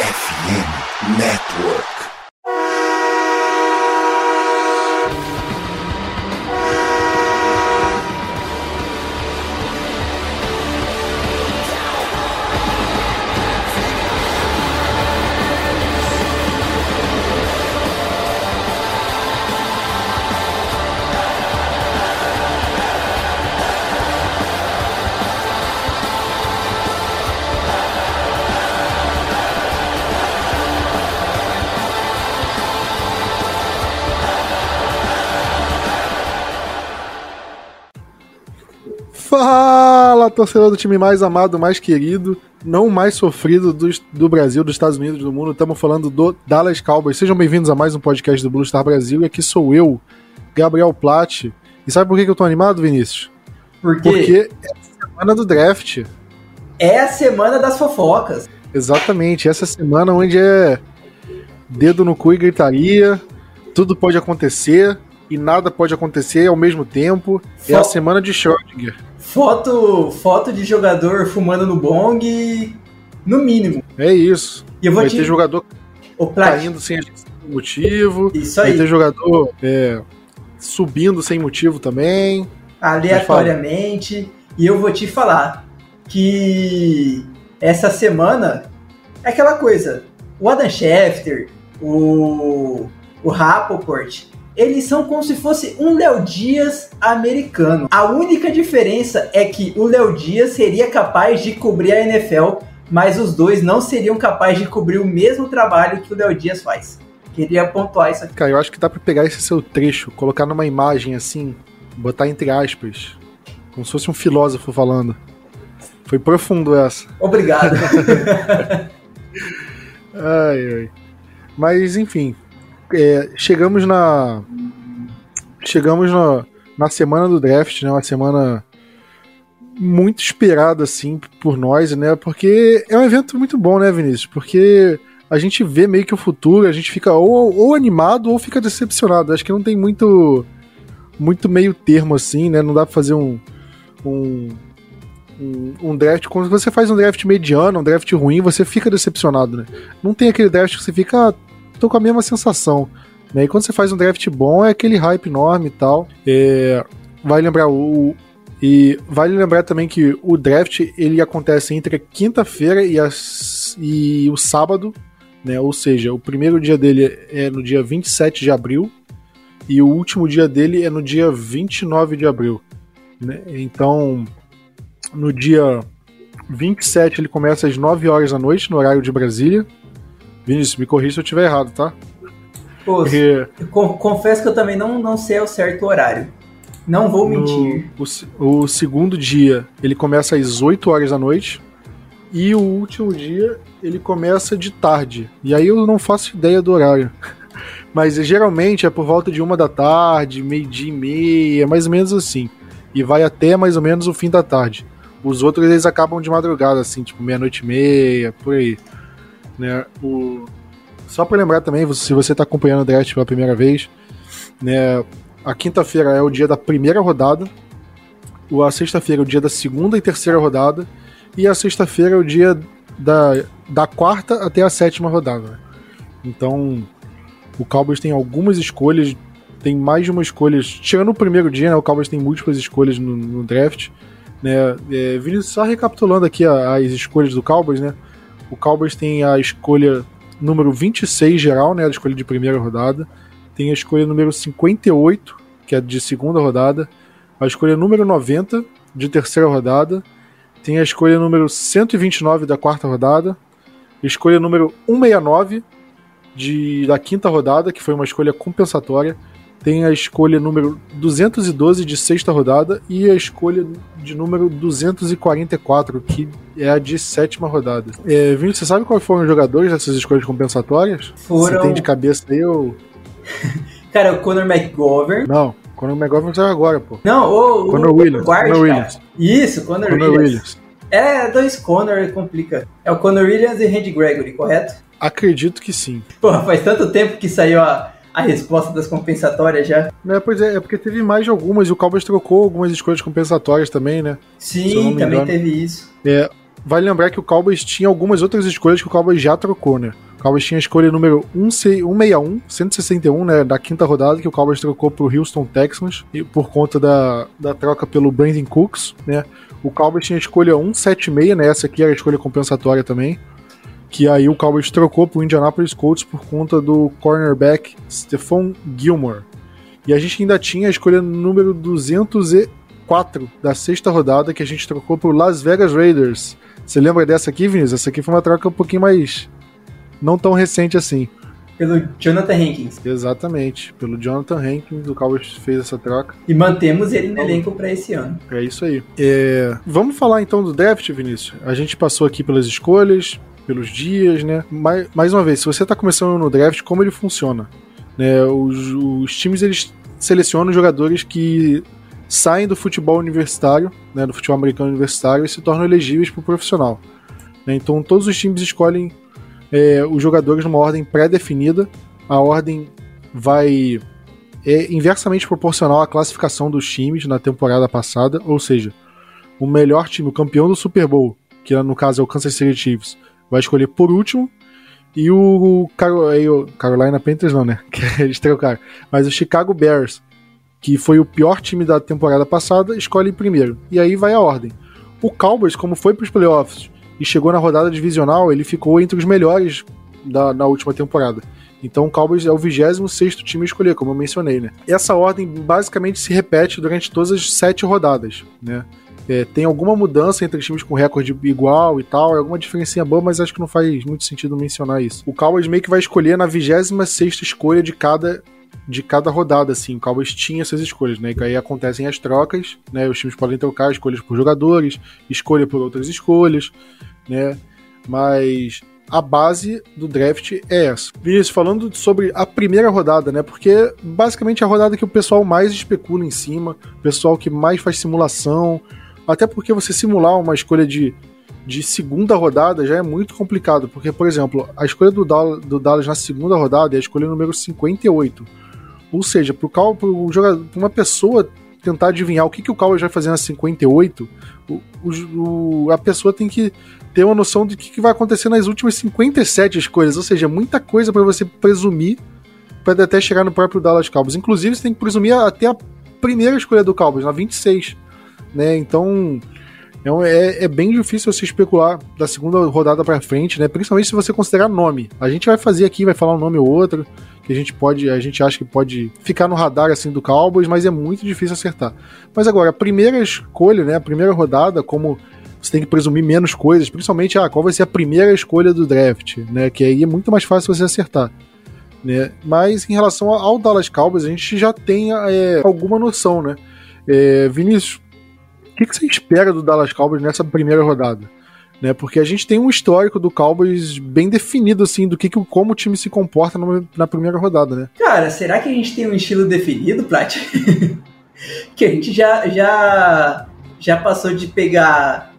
FM Network. Torcedor do time mais amado, mais querido, não mais sofrido do, do Brasil, dos Estados Unidos, do mundo. Estamos falando do Dallas Cowboys. Sejam bem-vindos a mais um podcast do Blue Star Brasil. E aqui sou eu, Gabriel Platt. E sabe por que, que eu tô animado, Vinícius? Por? Porque é a semana do draft. É a semana das fofocas. Exatamente, essa semana onde é dedo no cu e gritaria, tudo pode acontecer e nada pode acontecer ao mesmo tempo. É a Fo- semana de Schrödinger. Foto, foto de jogador fumando no bong, no mínimo. É isso. E eu vou Vai te... ter jogador caindo sem motivo. Isso Vai aí, ter jogador é, subindo sem motivo também. aleatoriamente. E eu vou te falar que essa semana é aquela coisa. O Adam Schefter, o, o Rappaport, eles são como se fosse um Léo Dias americano. A única diferença é que o Léo Dias seria capaz de cobrir a NFL, mas os dois não seriam capazes de cobrir o mesmo trabalho que o Léo Dias faz. Queria pontuar isso aqui. Cara, eu acho que dá pra pegar esse seu trecho, colocar numa imagem assim, botar entre aspas, como se fosse um filósofo falando. Foi profundo essa. Obrigado. Ai, ai. Mas, enfim, é, chegamos na. Chegamos na, na semana do draft, né? Uma semana muito esperada, assim, por nós, né? Porque é um evento muito bom, né, Vinícius? Porque a gente vê meio que o futuro, a gente fica ou, ou animado ou fica decepcionado. Acho que não tem muito muito meio termo, assim, né? Não dá pra fazer um. um um, um draft, quando você faz um draft mediano, um draft ruim, você fica decepcionado, né? Não tem aquele draft que você fica, ah, tô com a mesma sensação. Né? E quando você faz um draft bom, é aquele hype enorme e tal. É, vai lembrar o. E vale lembrar também que o draft ele acontece entre quinta-feira e, e o sábado, né? Ou seja, o primeiro dia dele é no dia 27 de abril e o último dia dele é no dia 29 de abril. Né? Então, no dia 27 ele começa às 9 horas da noite, no horário de Brasília. Vinícius, me corrija se eu estiver errado, tá? Pô, Porque con- confesso que eu também não, não sei ao certo horário. Não vou mentir. no, o, o segundo dia ele começa às 8 horas da noite. E o último dia ele começa de tarde. E aí eu não faço ideia do horário. Mas geralmente é por volta de uma da tarde, meio-dia e meia, mais ou menos assim. E vai até mais ou menos o fim da tarde. Os outros eles acabam de madrugada, assim, tipo meia-noite e meia, por aí. Né? O... Só para lembrar também, se você está acompanhando o draft pela primeira vez, né? A quinta-feira é o dia da primeira rodada, a sexta-feira é o dia da segunda e terceira rodada, e a sexta-feira é o dia da, da quarta até a sétima rodada. Então, o Cowboys tem algumas escolhas, tem mais de uma escolha. Tirando o primeiro dia, né, o Cowboys tem múltiplas escolhas no, no draft. Né? É, só recapitulando aqui as escolhas do Cowboys, né? O Cowboys tem a escolha número 26 geral, né? A escolha de primeira rodada. Tem a escolha número 58, que é de segunda rodada. A escolha número 90, de terceira rodada. Tem a escolha número 129 da quarta rodada. Escolha número 169 de, da quinta rodada, que foi uma escolha compensatória. Tem a escolha número 212 de sexta rodada e a escolha de número 244, que é a de sétima rodada. É, Vinícius, você sabe quais foram os jogadores dessas escolhas compensatórias? Você Foram. tem de cabeça aí ou. Cara, o Conor McGovern. Não, o McGovern saiu agora, pô. Não, o. o- Conor Williams, o guard, Conor cara. Williams. Isso, Conor, Conor Williams. Williams. É, dois Conor complica. É o Conor Williams e Randy Gregory, correto? Acredito que sim. Porra, faz tanto tempo que saiu a, a resposta das compensatórias já. É, pois é, é porque teve mais de algumas e o Cowboys trocou algumas escolhas compensatórias também, né? Sim, também engano. teve isso. É, vale lembrar que o Cowboys tinha algumas outras escolhas que o Cowboys já trocou, né? O Cowboys tinha a escolha número 161, 161, né, da quinta rodada, que o Cowboys trocou pro Houston Texans, e por conta da, da troca pelo Brandon Cooks, né? O Cowboys tinha a escolha 176, né? Essa aqui era a escolha compensatória também. Que aí o Cowboys trocou pro Indianapolis Colts por conta do cornerback Stephon Gilmore. E a gente ainda tinha a escolha número 204 da sexta rodada, que a gente trocou pro Las Vegas Raiders. Você lembra dessa aqui, Vinícius? Essa aqui foi uma troca um pouquinho mais não tão recente assim. Pelo Jonathan Hankins. Exatamente, pelo Jonathan Hankins, o Cowboys fez essa troca. E mantemos ele no elenco para esse ano. É isso aí. É... Vamos falar então do draft, Vinícius? A gente passou aqui pelas escolhas, pelos dias, né? Mais, mais uma vez, se você está começando no draft, como ele funciona? Né? Os, os times eles selecionam jogadores que saem do futebol universitário, né, do futebol americano universitário, e se tornam elegíveis para o profissional. Né? Então todos os times escolhem é, os jogadores numa ordem pré-definida. A ordem vai é inversamente proporcional à classificação dos times na temporada passada, ou seja, o melhor time, o campeão do Super Bowl, que no caso é o Kansas City Chiefs, vai escolher por último, e o, o Carolina Panthers não, né? Que eles trocaram. Mas o Chicago Bears, que foi o pior time da temporada passada, escolhe primeiro. E aí vai a ordem. O Cowboys, como foi para os playoffs e chegou na rodada divisional, ele ficou entre os melhores da, na última temporada. Então o Cowboys é o 26 time a escolher, como eu mencionei, né? Essa ordem basicamente se repete durante todas as sete rodadas, né? É, tem alguma mudança entre times com recorde igual e tal, é alguma diferencinha boa, mas acho que não faz muito sentido mencionar isso. O Cowboys meio que vai escolher na 26 escolha de cada de cada rodada, assim. O Cowboys tinha essas escolhas, né? E aí acontecem as trocas, né? Os times podem trocar escolhas por jogadores, escolha por outras escolhas né? Mas a base do draft é essa. Vinícius, falando sobre a primeira rodada, né? Porque basicamente é a rodada que o pessoal mais especula em cima, o pessoal que mais faz simulação. Até porque você simular uma escolha de, de segunda rodada já é muito complicado. Porque, por exemplo, a escolha do Dallas, do Dallas na segunda rodada é a escolha número 58. Ou seja, para uma pessoa tentar adivinhar o que, que o Cowboys vai fazer na 58, o, o, a pessoa tem que ter uma noção de que, que vai acontecer nas últimas 57 escolhas, ou seja, muita coisa para você presumir para até chegar no próprio Dallas Cowboys. Inclusive, você tem que presumir até a primeira escolha do Cowboys, na 26, né? Então, é, é, bem difícil você especular da segunda rodada para frente, né? Principalmente se você considerar nome. A gente vai fazer aqui, vai falar um nome ou outro que a gente pode, a gente acha que pode ficar no radar assim do Cowboys, mas é muito difícil acertar. Mas agora, a primeira escolha, né? A primeira rodada, como você tem que presumir menos coisas, principalmente ah, qual vai ser a primeira escolha do draft, né? Que aí é muito mais fácil você acertar. Né? Mas em relação ao Dallas Cowboys, a gente já tem é, alguma noção, né? É, Vinícius, que, que você espera do Dallas Cowboys nessa primeira rodada? Né, porque a gente tem um histórico do Cowboys bem definido, assim, do que, como o time se comporta numa, na primeira rodada, né? Cara, será que a gente tem um estilo definido, Plat? que a gente já, já, já passou de pegar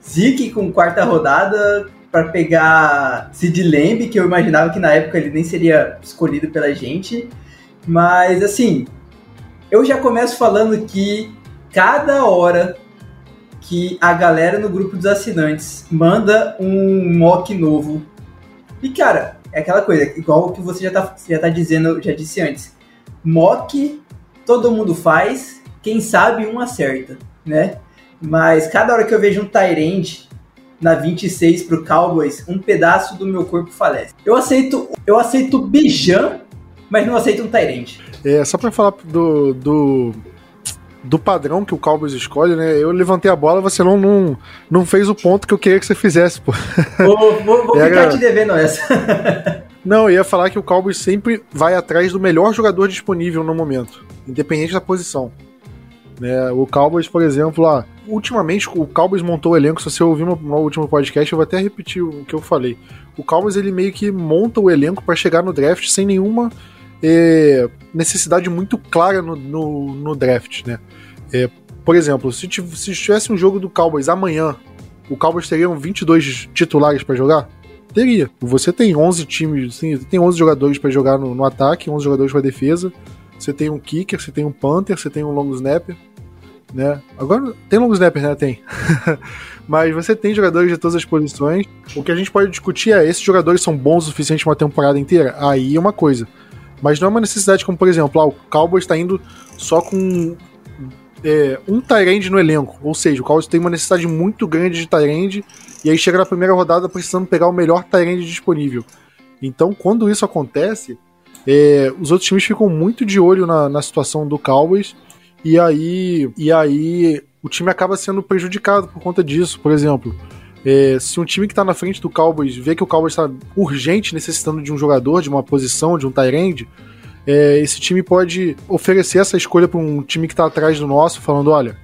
Zeke com quarta rodada para pegar Sid Lamb, que eu imaginava que na época ele nem seria escolhido pela gente. Mas assim, eu já começo falando que cada hora que a galera no grupo dos assinantes manda um mock novo. E cara, é aquela coisa, igual o que você já tá, já tá dizendo, já disse antes. Mock todo mundo faz, quem sabe um acerta, né? Mas cada hora que eu vejo um Tyrande na 26 pro Cowboys, um pedaço do meu corpo falece. Eu aceito, eu aceito Bijan, mas não aceito um Tyrande. É, só pra falar do, do, do padrão que o Cowboys escolhe, né? Eu levantei a bola, você não, não, não fez o ponto que eu queria que você fizesse, pô. Vou, vou, vou Era... ficar te devendo essa. não, eu ia falar que o Cowboys sempre vai atrás do melhor jogador disponível no momento, independente da posição. Né? O Cowboys, por exemplo, lá, ultimamente o Cowboys montou o elenco. Se você ouvir no, no último podcast, eu vou até repetir o que eu falei. O Cowboys ele meio que monta o elenco para chegar no draft sem nenhuma é, necessidade muito clara no, no, no draft, né? É, por exemplo, se, se tivesse um jogo do Cowboys amanhã, o Cowboys teria 22 titulares para jogar? Teria. Você tem 11 times, sim, tem 11 jogadores para jogar no, no, ataque, 11 jogadores para defesa. Você tem um kicker, você tem um punter, você tem um long snapper. né? Agora tem long snapper, né? Tem. Mas você tem jogadores de todas as posições. O que a gente pode discutir é: esses jogadores são bons o suficiente uma temporada inteira? Aí é uma coisa. Mas não é uma necessidade como, por exemplo, ah, o Cowboys está indo só com é, um Tyrande no elenco. Ou seja, o Cowboys tem uma necessidade muito grande de Tyrande e aí chega na primeira rodada precisando pegar o melhor Tyrande disponível. Então, quando isso acontece, é, os outros times ficam muito de olho na, na situação do Cowboys e aí, e aí o time acaba sendo prejudicado por conta disso. Por exemplo, é, se um time que está na frente do Cowboys vê que o Cowboys está urgente necessitando de um jogador, de uma posição, de um tight é, esse time pode oferecer essa escolha para um time que está atrás do nosso, falando: olha,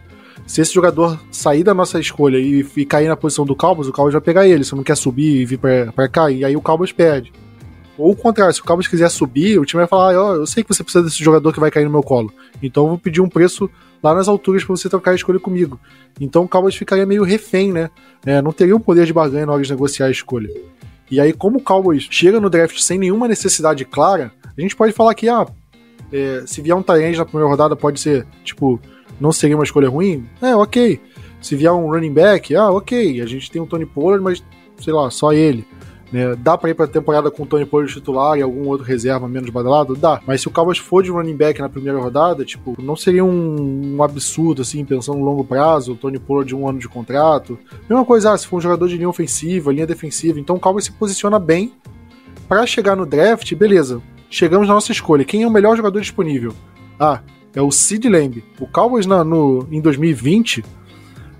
se esse jogador sair da nossa escolha e, e cair na posição do Cowboys, o Cowboys vai pegar ele. Se não quer subir e vir para cá, e aí o Cowboys perde. Ou o contrário, se o Cowboys quiser subir, o time vai falar: ó, oh, eu sei que você precisa desse jogador que vai cair no meu colo, então eu vou pedir um preço lá nas alturas para você trocar a escolha comigo. Então o Cowboys ficaria meio refém, né? É, não teria o poder de barganha na hora de negociar a escolha. E aí, como o Cowboys chega no draft sem nenhuma necessidade clara, a gente pode falar que, ah, é, se vier um Tyrande na primeira rodada, pode ser, tipo, não seria uma escolha ruim? É, ok. Se vier um running back, ah, ok. A gente tem o Tony Pollard, mas, sei lá, só ele. Né? Dá pra ir pra temporada com o Tony Pollard titular e algum outro reserva menos badalado? Dá. Mas se o Cowboys for de running back na primeira rodada, tipo, não seria um, um absurdo, assim, pensando no longo prazo, o Tony Pollard de um ano de contrato. Mesma coisa, ah, se for um jogador de linha ofensiva, linha defensiva. Então o Cowboys se posiciona bem para chegar no draft, beleza. Chegamos na nossa escolha. Quem é o melhor jogador disponível? Ah, é o Sid Lamb. O Cowboys na, no, em 2020,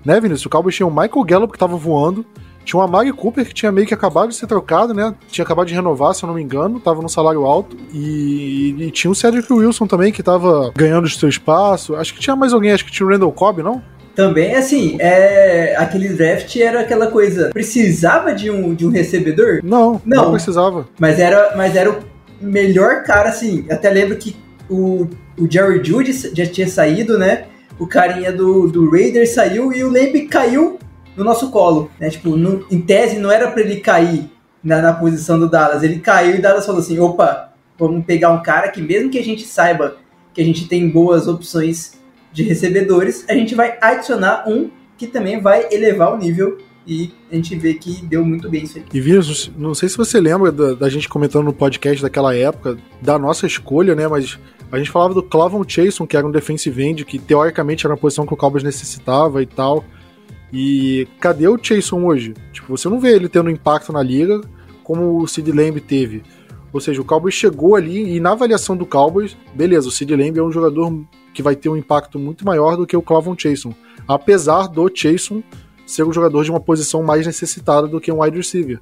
né, Vinícius? O Cowboys tinha o Michael Gallup que tava voando, tinha o Amari Cooper, que tinha meio que acabado de ser trocado, né? Tinha acabado de renovar, se eu não me engano, tava num salário alto. E, e tinha o Cedric Wilson também, que tava ganhando o seu espaço. Acho que tinha mais alguém, acho que tinha o Randall Cobb, não? Também, assim, é, aquele draft era aquela coisa. Precisava de um, de um recebedor? Não, não, não precisava. Mas era, mas era o melhor cara, assim. Até lembro que o, o Jerry Judy já tinha saído, né? O carinha do, do Raiders saiu e o Lamb caiu no nosso colo, né? Tipo, no, em tese não era para ele cair na, na, posição do Dallas, ele caiu e o Dallas falou assim, opa, vamos pegar um cara que mesmo que a gente saiba que a gente tem boas opções de recebedores, a gente vai adicionar um que também vai elevar o nível e a gente vê que deu muito bem isso aí. E Vírus, não sei se você lembra da, da, gente comentando no podcast daquela época, da nossa escolha, né? Mas a gente falava do Clavon Chason, que era um defensive end, que teoricamente era uma posição que o Cowboys necessitava e tal. E cadê o Chason hoje? Tipo, você não vê ele tendo impacto na liga como o Sid Lamb teve. Ou seja, o Cowboys chegou ali e na avaliação do Cowboys, beleza, o Sid Lamb é um jogador que vai ter um impacto muito maior do que o Clavon Chason. Apesar do Chason ser um jogador de uma posição mais necessitada do que um wide receiver.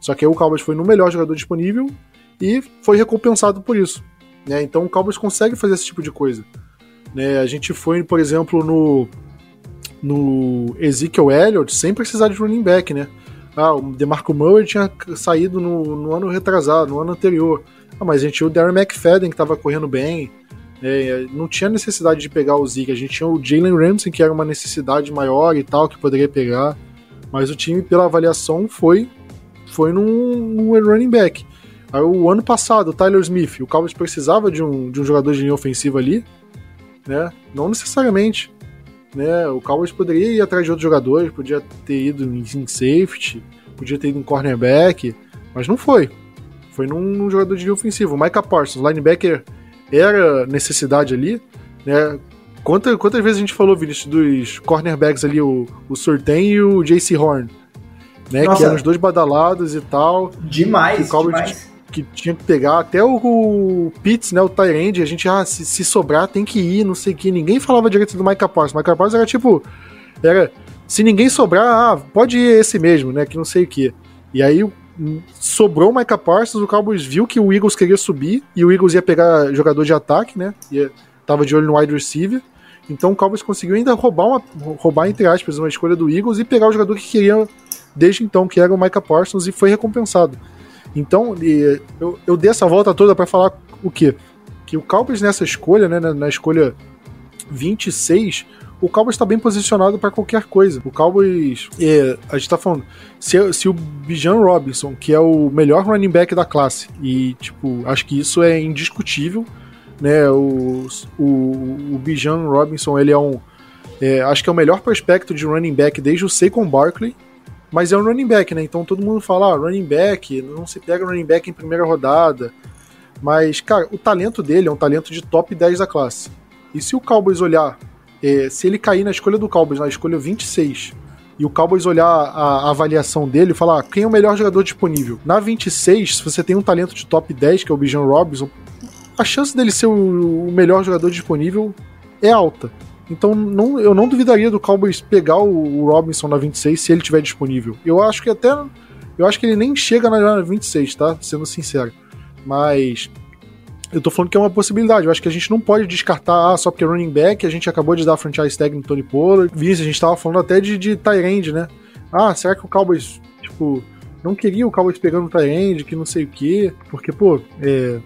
Só que aí o Cowboys foi no melhor jogador disponível e foi recompensado por isso. Né? Então o Cowboys consegue fazer esse tipo de coisa. Né? A gente foi, por exemplo, no no Ezekiel Elliott sem precisar de running back, né? Ah, o DeMarco Murray tinha saído no, no ano retrasado, no ano anterior. Ah, mas a gente tinha o Darren McFadden que estava correndo bem. É, não tinha necessidade de pegar o Zeke. A gente tinha o Jalen Ramsey, que era uma necessidade maior e tal, que poderia pegar. Mas o time, pela avaliação, foi foi num, num running back. Aí, o ano passado, o Tyler Smith, o Cowboys precisava de um, de um jogador de linha ofensiva ali, né? Não necessariamente né? O Cowboys poderia ir atrás de outros jogadores, podia ter ido em safety, podia ter ido em cornerback, mas não foi. Foi num, num jogador de linha ofensiva. O Micah Parsons, linebacker, era necessidade ali, né? Quantas, quantas vezes a gente falou, Vinícius, dos cornerbacks ali, o, o Surtain e o JC Horn, né? Nossa. Que eram os dois badalados e tal. Demais, demais que tinha que pegar. Até o, o Pitts, né, o Tyrande, a gente, ah, se, se, sobrar tem que ir, não sei o que. Ninguém falava direito do Micah Parsons. Micah Parsons era tipo, era, se ninguém sobrar, ah, pode ir esse mesmo, né, que não sei o que. E aí sobrou o Micah Parsons, o Cowboys viu que o Eagles queria subir e o Eagles ia pegar jogador de ataque, né, ia, tava de olho no wide receiver. Então o Cowboys conseguiu ainda roubar, uma, roubar entre aspas, uma escolha do Eagles e pegar o jogador que queria desde então, que era o Micah Parsons, e foi recompensado. Então, eu, eu dei essa volta toda para falar o quê? Que o Cowboys nessa escolha, né, na, escolha 26, o Cowboys está bem posicionado para qualquer coisa. O Cowboys, é, a gente tá falando, se, se o Bijan Robinson, que é o melhor running back da classe, e, tipo, acho que isso é indiscutível, né, o, o, o Bijan Robinson, ele é um É, acho que é o melhor prospecto de running back desde o Saquon Barkley, mas é um running back, né? Então todo mundo fala, ah, running back, não se pega running back em primeira rodada. Mas, cara, o talento dele é um talento de top 10 da classe. E se o Cowboys olhar, é, se ele cair na escolha do Cowboys, na escolha 26, e o Cowboys olhar a, a, avaliação dele e falar quem é o melhor jogador disponível. Na 26, se você tem um talento de top 10, que é o Bijan Robinson, a chance dele ser o melhor jogador disponível é alta. Então não, eu não duvidaria do Cowboys pegar o, Robinson na 26 se ele tiver disponível. Eu acho que até. Eu acho que ele nem chega na 26, tá? Sendo sincero. Mas eu tô falando que é uma possibilidade. Eu acho que a gente não pode descartar, ah, só porque é running back, a gente acabou de dar franchise tag no Tony Pollard. Vince, a gente tava falando até de, de Tyrande, né? Ah, será que o Cowboys, tipo, não queria o Cowboys pegando o Tyrande, que não sei o quê? Porque, pô, é.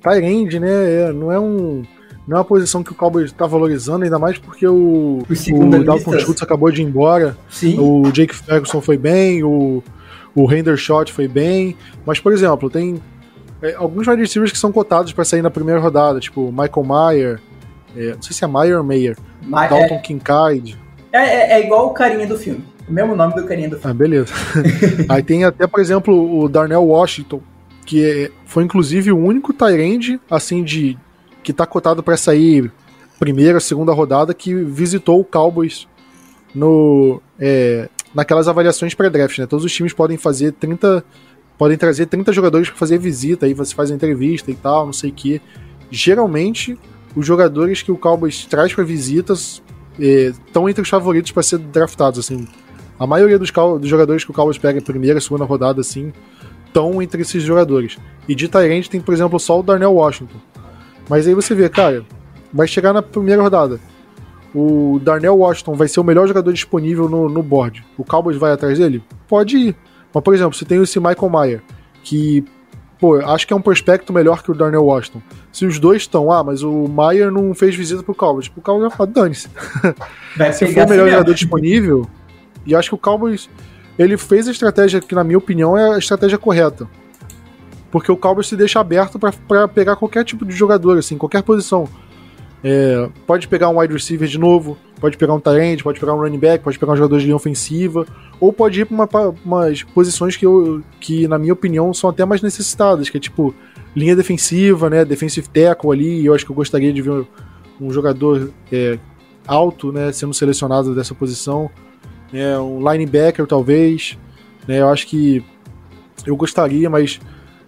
Tyrande, né? É, não é um. Não é uma posição que o Cowboys tá valorizando, ainda mais porque o, o Dalton Schultz acabou de ir embora. Sim. O Jake Ferguson foi bem, o, o Hendershot foi bem. Mas, por exemplo, tem é, alguns wide receivers que são cotados para sair na primeira rodada, tipo Michael Mayer, é, não sei se é Mayer ou Mayer, Ma Dalton é, Kincaid. É, é, é, igual o carinha do filme, o mesmo nome do carinha do filme. Ah, beleza. Aí tem até, por exemplo, o Darnell Washington, que é, foi inclusive o único Tyrande, assim, de que tá cotado para sair primeira, segunda rodada, que visitou o Cowboys no, é, naquelas avaliações pré-draft, né? Todos os times podem fazer 30 podem trazer 30 jogadores para fazer visita, aí você faz entrevista e tal, não sei o que. Geralmente, os jogadores que o Cowboys traz para visitas estão é, entre os favoritos para ser draftados, assim. A maioria dos, dos, jogadores que o Cowboys pega em primeira, segunda rodada, assim, estão entre esses jogadores. E de Tyrant tem, por exemplo, só o Darnell Washington. Mas aí você vê, cara, vai chegar na primeira rodada. O Darnell Washington vai ser o melhor jogador disponível no, no board. O Cowboys vai atrás dele? Pode ir. Mas, por exemplo, você tem esse Michael Mayer, que, pô, acho que é um prospecto melhor que o Darnell Washington. Se os dois estão, ah, mas o Mayer não fez visita pro Cowboys. Tipo, o Cowboys vai falar, dane-se. Se for o melhor assim jogador disponível, e acho que o Cowboys, ele fez a estratégia que, na minha opinião, é a estratégia correta. Porque o Cowboys se deixa aberto para pegar qualquer tipo de jogador, assim, qualquer posição. É, pode pegar um wide receiver de novo, pode pegar um tight pode pegar um running back, pode pegar um jogador de linha ofensiva, ou pode ir para uma, umas posições que, eu, que, na minha opinião, são até mais necessitadas, que é tipo linha defensiva, né, defensive tackle ali, eu acho que eu gostaria de ver um jogador é, alto, né, sendo selecionado dessa posição, né, um linebacker talvez, né, eu acho que eu gostaria, mas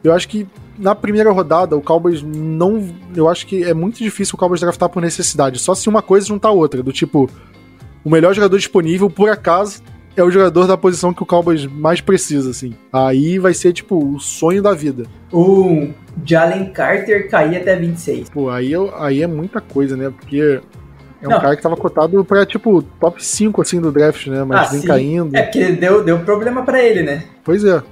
eu acho que na primeira rodada, o Cowboys não. Eu acho que é muito difícil o Cowboys draftar por necessidade. Só se uma coisa juntar outra. Do tipo, o melhor jogador disponível, por acaso, é o jogador da posição que o Cowboys mais precisa, assim. Aí vai ser, tipo, o sonho da vida. O Jalen Carter cair até 26. Pô, aí, aí é muita coisa, né? Porque é um não. cara que tava cotado pra, tipo, top 5, assim, do draft, né? Mas ah, vem sim. caindo. É porque deu, deu problema para ele, né? Pois é.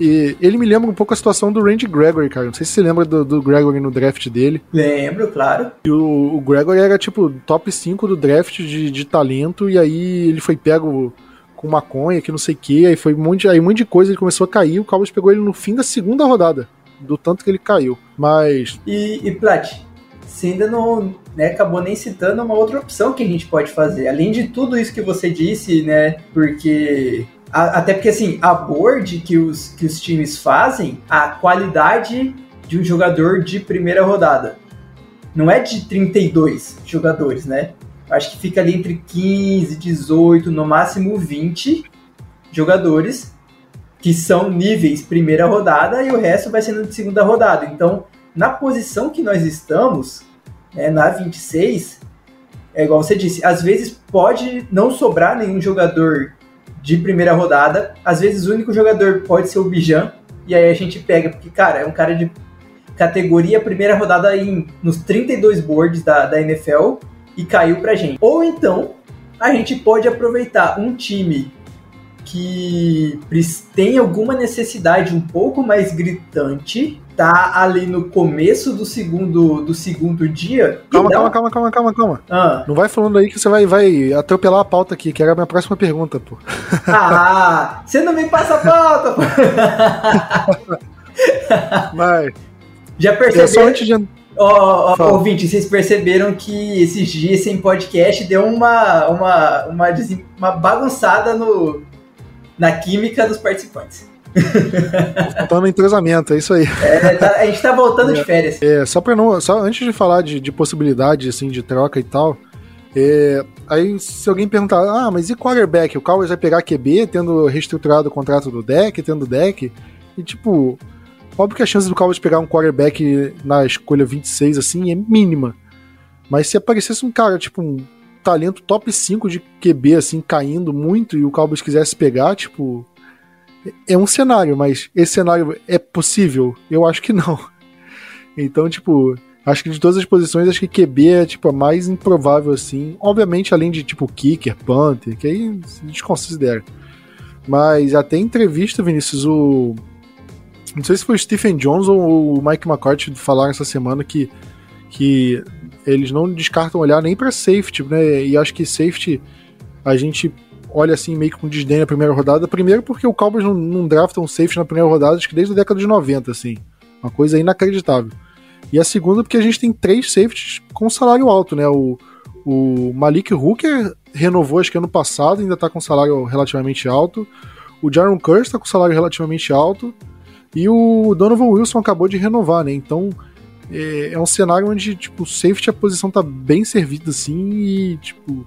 E ele me lembra um pouco a situação do Randy Gregory, cara. Não sei se você lembra do, do Gregory no draft dele. Lembro, claro. E o, o Gregory era, tipo, top 5 do draft de, de talento, e aí ele foi pego com maconha, que não sei o que, aí foi um monte, aí um monte de coisa, ele começou a cair, o Cowboys pegou ele no fim da segunda rodada, do tanto que ele caiu. Mas. E, e Plat, você ainda não né, acabou nem citando uma outra opção que a gente pode fazer. Além de tudo isso que você disse, né? Porque até porque, assim, a board que os, que os times fazem, a qualidade de um jogador de primeira rodada não é de 32 jogadores, né? Acho que fica ali entre 15, 18, no máximo 20 jogadores que são níveis primeira rodada e o resto vai sendo de segunda rodada. Então, na posição que nós estamos, né, na 26, é igual você disse, às vezes pode não sobrar nenhum jogador de primeira rodada. Às vezes o único jogador pode ser o Bijan, e aí a gente pega, porque, cara, é um cara de categoria primeira rodada em, nos 32 boards da, da NFL e caiu pra gente. Ou então, a gente pode aproveitar um time que tem alguma necessidade um pouco mais gritante, tá ali no começo do segundo, do segundo dia. Calma, calma, calma, calma, calma, calma. Ah. Não vai falando aí que você vai, vai atropelar a pauta aqui, que era a minha próxima pergunta, pô. Ah, você não me passa a pauta, pô. Mas. Já percebeu? É de, Ó, oh, oh, ouvinte, vocês perceberam que esses dias sem podcast deu uma, uma, uma, uma bagunçada no, na química dos participantes. Faltando entrosamento, é isso aí. É, tá, a gente tá voltando é, de férias. É, só para não. Só antes de falar de, de possibilidade assim, de troca e tal. É, aí, se alguém perguntar, ah, mas e quarterback? O Cowboys vai pegar QB tendo reestruturado o contrato do deck, tendo deck? E tipo, óbvio que a chance do Cowboys pegar um quarterback na escolha 26 assim é mínima. Mas se aparecesse um cara, tipo, um talento top 5 de QB, assim, caindo muito e o Cowboys quisesse pegar, tipo, é um cenário, mas esse cenário é possível? Eu acho que não. Então, tipo, acho que de todas as posições, acho que QB é tipo a mais improvável assim. Obviamente, além de tipo kicker, punter, que aí se desconsidera. Mas até em entrevista, Vinícius, o não sei se foi o Stephen Jones ou o Mike McCarthy falaram essa semana que que eles não descartam olhar nem para safety, né? E acho que safety a gente olha assim meio que com desdém na primeira rodada. Primeiro porque o Cowboys não, não drafta um safety na primeira rodada, acho que desde a década de 90, assim. Uma coisa inacreditável. E a segunda porque a gente tem três safeties com salário alto, né? O, o Malik Hooker renovou acho que ano passado, ainda tá com salário relativamente alto. O Jaron Curse tá com salário relativamente alto. E o Donovan Wilson acabou de renovar, né? Então é, é um cenário onde, tipo, o safety a posição tá bem servida, assim, e, tipo,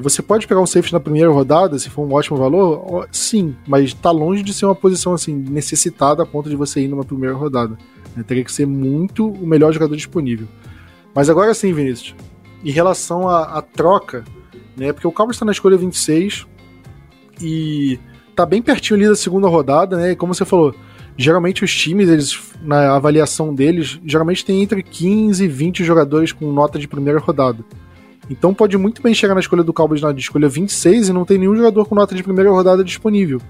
você pode pegar um safety na primeira rodada, se for um ótimo valor? Sim, mas está longe de ser uma posição assim necessitada a ponto de você ir numa primeira rodada. Né? Teria que ser muito o melhor jogador disponível. Mas agora sim, Vinícius, em relação à, à troca, né? Porque o Cowboys está na escolha 26 e tá bem pertinho ali da segunda rodada, né? E como você falou, geralmente os times, eles, na avaliação deles, geralmente tem entre 15 e 20 jogadores com nota de primeira rodada. Então pode muito bem chegar na escolha do Cowboys na escolha 26 e não tem nenhum jogador com nota de primeira rodada disponível.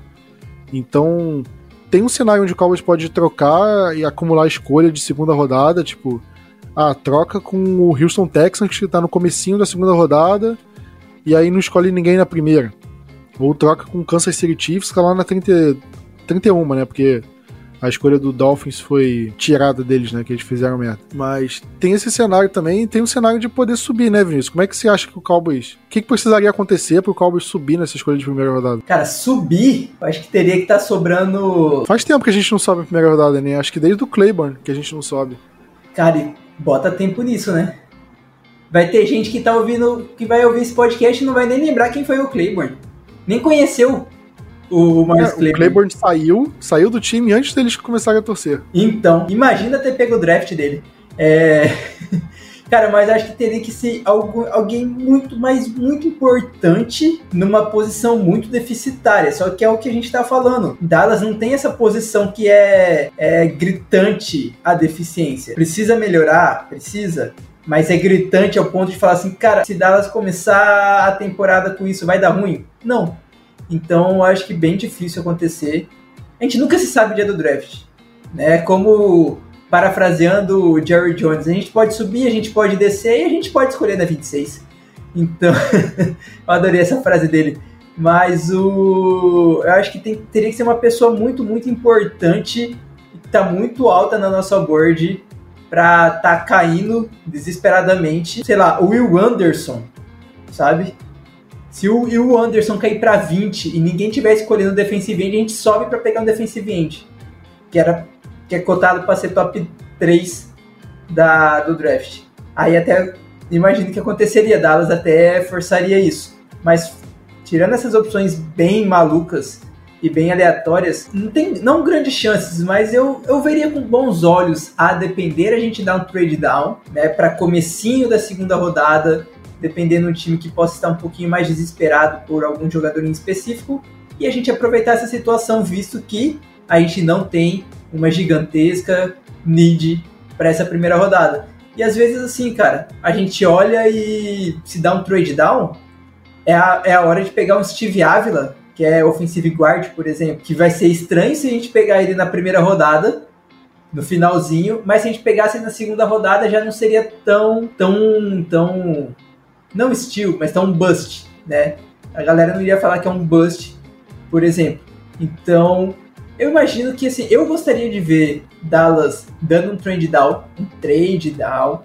Então tem um cenário onde o Cowboys pode trocar e acumular escolha de segunda rodada, tipo, ah, troca com o Houston Texans que está no comecinho da segunda rodada e aí não escolhe ninguém na primeira. Ou troca com o Kansas City Chiefs que tá lá na 30, 31, né? Porque a escolha do Dolphins foi tirada deles, né? Que eles fizeram merda. Mas tem esse cenário também, tem o um cenário de poder subir, né, Vinícius? Como é que você acha que o Cowboys. O que, que precisaria acontecer pro Cowboys subir nessa escolha de primeira rodada? Cara, subir, acho que teria que estar tá sobrando. Faz tempo que a gente não sobe a primeira rodada, né? Acho que desde o Claiborne que a gente não sobe. Cara, e bota tempo nisso, né? Vai ter gente que tá ouvindo, que vai ouvir esse podcast e não vai nem lembrar quem foi o Claiborne. Nem conheceu o Miles é, Claiborne. O Claiborne saiu, saiu do time antes deles começarem a torcer. Então, imagina ter pego o draft dele. É... Cara, mas acho que teria que ser algo, alguém muito, mais muito importante numa posição muito deficitária. Só que é o que a gente tá falando. Dallas não tem essa posição que é, é gritante a deficiência. Precisa melhorar? Precisa mas é gritante ao ponto de falar assim, cara, se Dallas começar a temporada com isso, vai dar ruim? Não. Então, acho que bem difícil acontecer. A gente nunca se sabe o dia do draft. Né? Como, parafraseando o Jerry Jones, a gente pode subir, a gente pode descer e a gente pode escolher na 26. Então, eu adorei essa frase dele. Mas o, eu acho que tem, teria que ser uma pessoa muito, muito importante que está muito alta na nossa board para tá caindo desesperadamente. Sei lá, o Will Anderson, sabe? Se o, e o Anderson cair para 20 e ninguém tiver escolhendo o defensive end, a gente sobe para pegar um defensive end, que era que é cotado para ser top 3 da, do draft. Aí até imagino que aconteceria, Dallas até forçaria isso. Mas tirando essas opções bem malucas e bem aleatórias, não tem não grandes chances, mas eu, eu veria com bons olhos a depender a gente dar um trade down, né, para comecinho da segunda rodada dependendo do time que possa estar um pouquinho mais desesperado por algum jogador em específico, e a gente aproveitar essa situação, visto que a gente não tem uma gigantesca need para essa primeira rodada. E às vezes, assim, cara, a gente olha e se dá um trade down, é a, é a hora de pegar um Steve Ávila, que é offensive guard, por exemplo, que vai ser estranho se a gente pegar ele na primeira rodada, no finalzinho, mas se a gente pegasse na segunda rodada já não seria tão, tão, tão não steal, mas tá um bust, né? A galera não iria falar que é um bust, por exemplo. Então, eu imagino que assim, eu gostaria de ver Dallas dando um trade down, um trade down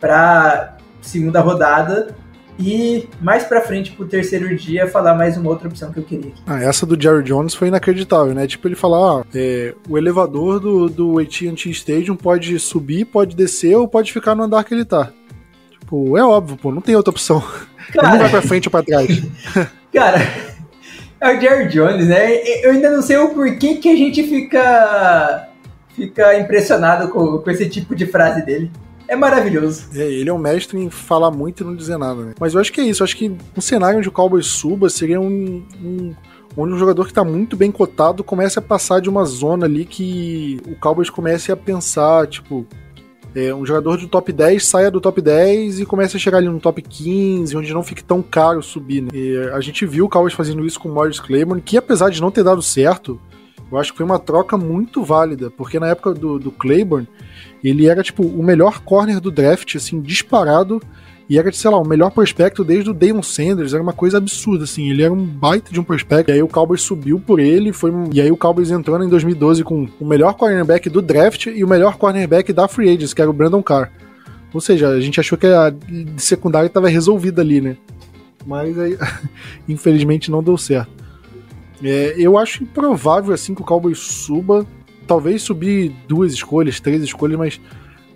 para segunda rodada e mais pra frente, pro terceiro dia, falar mais uma outra opção que eu queria. Ah, essa do Jerry Jones foi inacreditável, né? Tipo, ele falar, ah, é, o elevador do, do AT&T Stadium pode subir, pode descer ou pode ficar no andar que ele tá. Tipo, é óbvio, pô, não tem outra opção. Cara, não vai pra frente ou pra trás. Cara, é o Jerry Jones, né? Eu ainda não sei o porquê que a gente fica, fica impressionado com, com esse tipo de frase dele é maravilhoso. É, ele é um mestre em falar muito e não dizer nada, né? Mas eu acho que é isso. Eu acho que um cenário onde o Cowboys suba seria um, um onde um jogador que está muito bem cotado comece a passar de uma zona ali que o Cowboys comece a pensar, tipo, é, um jogador do top 10 saia do top 10 e comece a chegar ali no top 15, onde não fique tão caro subir, né? E a gente viu o Cowboys fazendo isso com o Morris Claiborne, que apesar de não ter dado certo, eu acho que foi uma troca muito válida, porque na época do, do Claiborne, ele era, tipo, o melhor corner do draft, assim, disparado, e era, sei lá, o melhor prospecto desde o Damon Sanders, era uma coisa absurda, assim, ele era um baita de um prospecto, e aí o Cowboys subiu por ele, foi e aí o Cowboys entrou em 2012 com o melhor cornerback do draft e o melhor cornerback da free agents, que era o Brandon Carr. Ou seja, a gente achou que a secundária estava resolvida ali, né? Mas aí, infelizmente, não deu certo. É, eu acho improvável assim que o Cowboys suba. Talvez subir duas escolhas, três escolhas, mas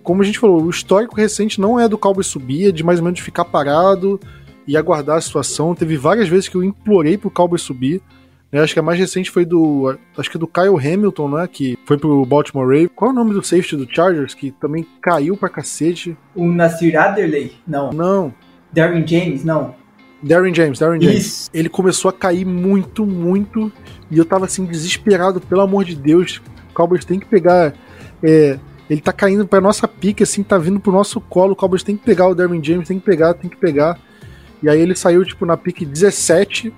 como a gente falou, o histórico recente não é do Cowboys subir, é de mais ou menos ficar parado e aguardar a situação. Teve várias vezes que eu implorei pro Cowboys subir. Né? Acho que a mais recente foi do. Acho que do Kyle Hamilton, né? Que foi pro Baltimore Ravens. Qual é o nome do safety do Chargers? Que também caiu pra cacete. O Nasir Adderley? Não. Não. Darren James? Não. Darren James, Darren James. Isso. Ele começou a cair muito, muito. E eu tava assim, desesperado, pelo amor de Deus. O Cowboys tem que pegar. É, ele tá caindo pra nossa pique, assim, tá vindo pro nosso colo. O Cowboys tem que pegar o Darren James, tem que pegar, tem que pegar. E aí ele saiu, tipo, na pique 17.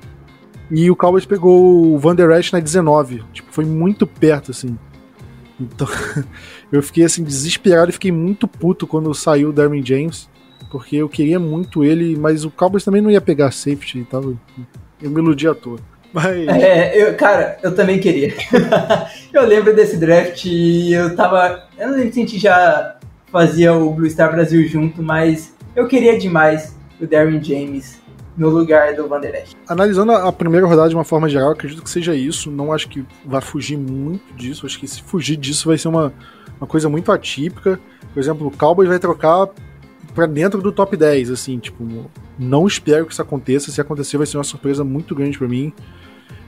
E o Cowboys pegou o Van Der Esch na 19. Tipo, foi muito perto, assim. Então, eu fiquei, assim, desesperado e fiquei muito puto quando saiu o Darren James porque eu queria muito ele, mas o Cowboys também não ia pegar safety tal. Eu me iludi à toa. Mas... É, eu, cara, eu também queria. eu lembro desse draft e eu tava. Eu não lembro se a gente já fazia o Blue Star Brasil junto, mas eu queria demais o Darren James no lugar do Van Der Esch. Analisando a primeira rodada de uma forma geral, acredito que seja isso. Não acho que vai fugir muito disso. Acho que se fugir disso vai ser uma, uma coisa muito atípica. Por exemplo, o Cowboys vai trocar para dentro do top 10, assim, tipo, não espero que isso aconteça. Se acontecer, vai ser uma surpresa muito grande para mim.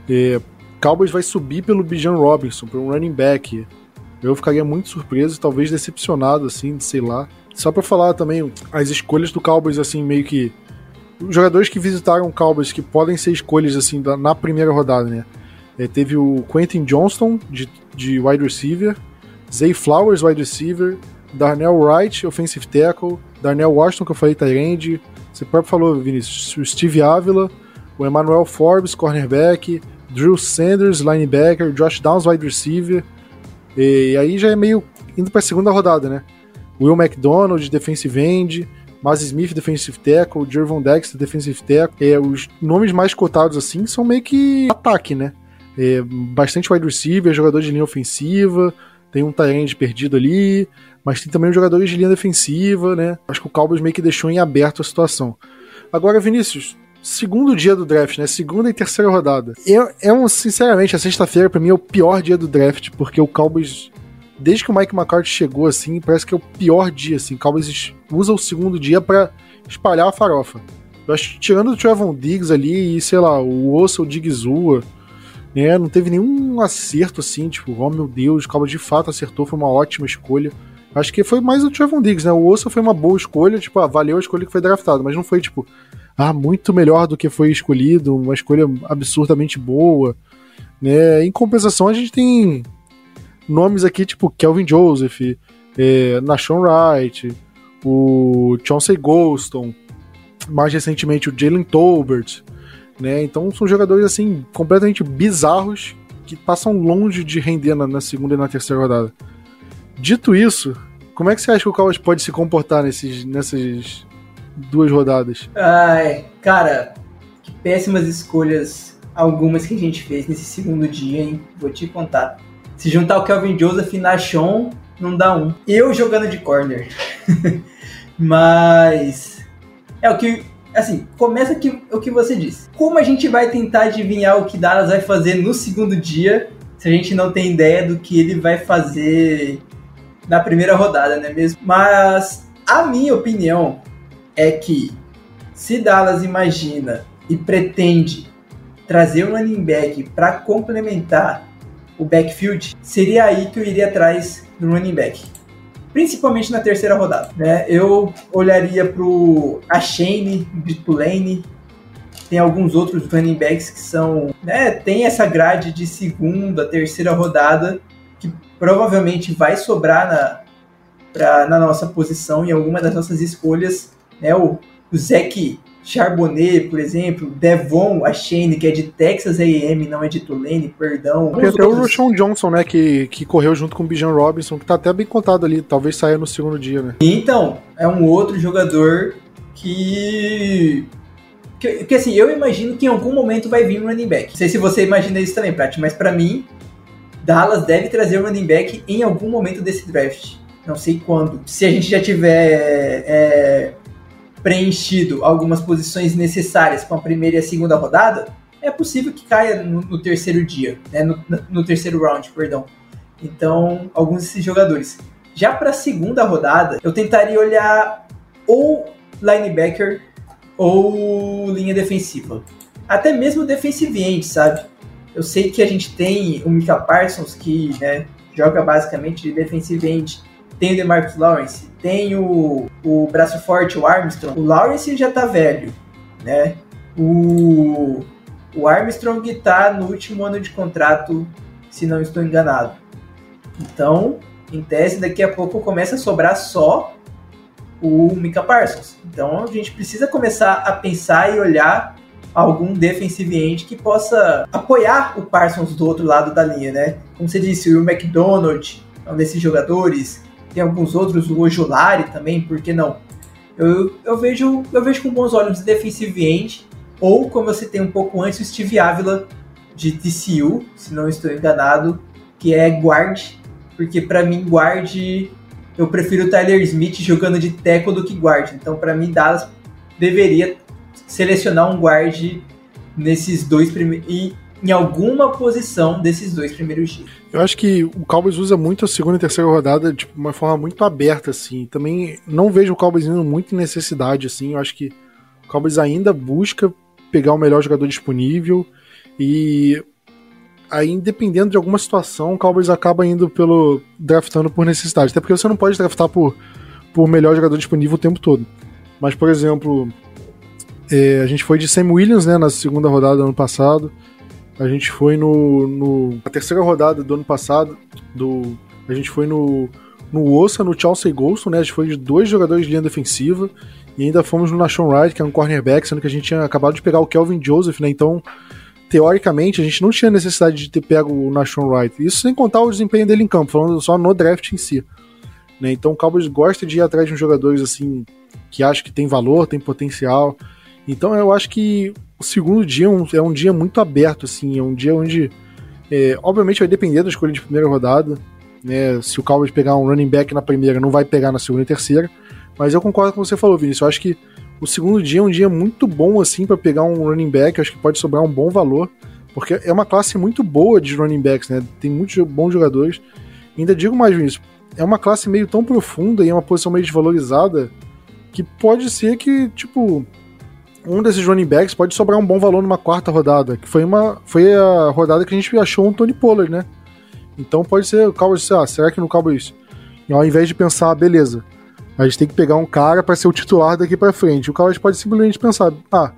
É, Cowboys vai subir pelo Bijan Robinson, por um running back. Eu ficaria muito surpreso, talvez decepcionado, assim, sei lá. Só para falar também as escolhas do Cowboys, assim, meio que. Os jogadores que visitaram o Cowboys que podem ser escolhas, assim, na primeira rodada, né? É, teve o Quentin Johnston, de, de wide receiver, Zay Flowers, wide receiver, Darnell Wright, offensive tackle, Darnell Washington, que eu falei, Tyrande, você próprio falou, Vinícius, o Steve Avila, o Emmanuel Forbes, cornerback, Drew Sanders, linebacker, Josh Downs, wide receiver, e aí já é meio indo para a segunda rodada, né? Will McDonald, defensive end, Maz Smith, defensive tackle, Jervon Dexter, defensive tackle. É, os nomes mais cotados assim são meio que ataque, né? É, bastante wide receiver, jogador de linha ofensiva, tem um Tyrande perdido ali, mas tem também os jogadores de linha defensiva, né? Acho que o Cowboys meio que deixou em aberto a situação. Agora, Vinícius, segundo dia do draft, né? Segunda e terceira rodada. Eu, é um, sinceramente, a sexta-feira para mim é o pior dia do draft, porque o Cowboys, desde que o Mike McCarthy chegou, assim, parece que é o pior dia, assim. O Cowboys usa o segundo dia para espalhar a farofa. Eu acho que tirando o Trevon Diggs ali e, sei lá, o Osso, o Digzua, né? Não teve nenhum acerto, assim, tipo, oh meu Deus, o Cowboys de fato acertou, foi uma ótima escolha. Acho que foi mais o Trevon Diggs, né? O Osso foi uma boa escolha, tipo, ah, valeu a escolha que foi draftado, mas não foi, tipo, ah, muito melhor do que foi escolhido, uma escolha absurdamente boa, né? Em compensação, a gente tem nomes aqui, tipo, Kelvin Joseph, é, Nashon Wright, o Chauncey Golston, mais recentemente o Jalen Tolbert, né? Então são jogadores, assim, completamente bizarros que passam longe de render na, na segunda e na terceira rodada. Dito isso, como é que você acha que o Cowboys pode se comportar nesses, nessas duas rodadas? Ai, cara, que péssimas escolhas algumas que a gente fez nesse segundo dia, hein? Vou te contar. Se juntar o Kelvin Joseph e Nashon, não dá um. Eu jogando de corner. Mas é o que assim, começa aqui o que você disse. Como a gente vai tentar adivinhar o que Dallas vai fazer no segundo dia, se a gente não tem ideia do que ele vai fazer na primeira rodada, né mesmo? Mas a minha opinião é que se Dallas imagina e pretende trazer um running back para complementar o backfield, seria aí que eu iria atrás do running back principalmente na terceira rodada. Né? Eu olharia para o Ashane, Bitulane, tem alguns outros running backs que são, né, tem essa grade de segunda, terceira rodada que provavelmente vai sobrar na, pra, na nossa posição em alguma das nossas escolhas, né, o, o Zeke Charbonnet, por exemplo, Devon Shane, que é de Texas A&M, não é de Tulane, perdão. Tem até outros. o Sean Johnson, né, que, que correu junto com o Bijan Robinson, que tá até bem contado ali, talvez saia no segundo dia, né. Então, é um outro jogador que... que... Que, assim, eu imagino que em algum momento vai vir um running back. Não sei se você imagina isso também, Prat, mas para mim, Dallas deve trazer um running back em algum momento desse draft. Não sei quando. Se a gente já tiver é, preenchido algumas posições necessárias para a primeira e a segunda rodada, é possível que caia no, no terceiro dia, né? no, no, terceiro round, perdão. Então, alguns desses jogadores. Já para a segunda rodada, eu tentaria olhar ou linebacker ou linha defensiva. Até mesmo defensive end, sabe? Eu sei que a gente tem o Mika Parsons, que né, joga basicamente de defensive end tem o DeMarcus Lawrence, tem o, o braço forte, o Armstrong. O Lawrence já tá velho, né? O, o Armstrong tá no último ano de contrato, se não estou enganado. Então, em tese, daqui a pouco começa a sobrar só o Mika Parsons. Então, a gente precisa começar a pensar e olhar algum defensive end que possa apoiar o Parsons do outro lado da linha, né? Como você disse, o McDonald é um desses jogadores tem alguns outros, o Ojulari também, por que não? Eu, eu, vejo, eu vejo com bons olhos o defensive end, ou como você tem um pouco antes, o Steve Ávila de TCU, se não estou enganado, que é guard, porque para mim guard eu prefiro o Tyler Smith jogando de tackle do que guard. Então para mim Dallas deveria selecionar um guard nesses dois primeiros em alguma posição desses dois primeiros dias. Eu acho que o Cowboys usa muito a segunda e terceira rodada de uma forma muito aberta, assim. Também não vejo o Cowboys indo muito em necessidade, assim. Eu acho que o Cowboys ainda busca pegar o melhor jogador disponível e aí, dependendo de alguma situação, o Cowboys acaba indo pelo draftando por necessidade. Até porque você não pode draftar por, por melhor jogador disponível o tempo todo. Mas, por exemplo, é, a gente foi de Sam Williams né, na segunda rodada do ano passado. A gente foi no, no na terceira rodada do ano passado, do a gente foi no no Ossa, no Chelsea Golston, né? A gente foi de dois jogadores de linha defensiva e ainda fomos no Nashon Wright, que é um cornerback, sendo que a gente tinha acabado de pegar o Kelvin Joseph, né? Então, teoricamente, a gente não tinha necessidade de ter pego o Nashon Wright. Isso sem contar o desempenho dele em campo, falando só no draft em si. Né? Então, o Cowboys gosta de ir atrás de jogadores assim que acha que tem valor, tem potencial. Então, eu acho que o segundo dia é um, é um dia muito aberto, assim, é um dia onde, é, obviamente, vai depender da escolha de primeira rodada, né? Se o Cowboys pegar um running back na primeira, não vai pegar na segunda e terceira. Mas eu concordo com o que você falou, Vinícius. Eu acho que o segundo dia é um dia muito bom, assim, para pegar um running back. Eu acho que pode sobrar um bom valor, porque é uma classe muito boa de running backs, né? Tem muitos bons jogadores. Ainda digo mais, Vinícius, é uma classe meio tão profunda e é uma posição meio desvalorizada que pode ser que, tipo, um desses running backs pode sobrar um bom valor numa quarta rodada, que foi uma foi a rodada que a gente achou um Tony Pollard, né? Então pode ser o Cowboys, ah, será que no Cowboys, ao invés de pensar, beleza, a gente tem que pegar um cara para ser o titular daqui para frente, o Cowboys pode simplesmente pensar, ah,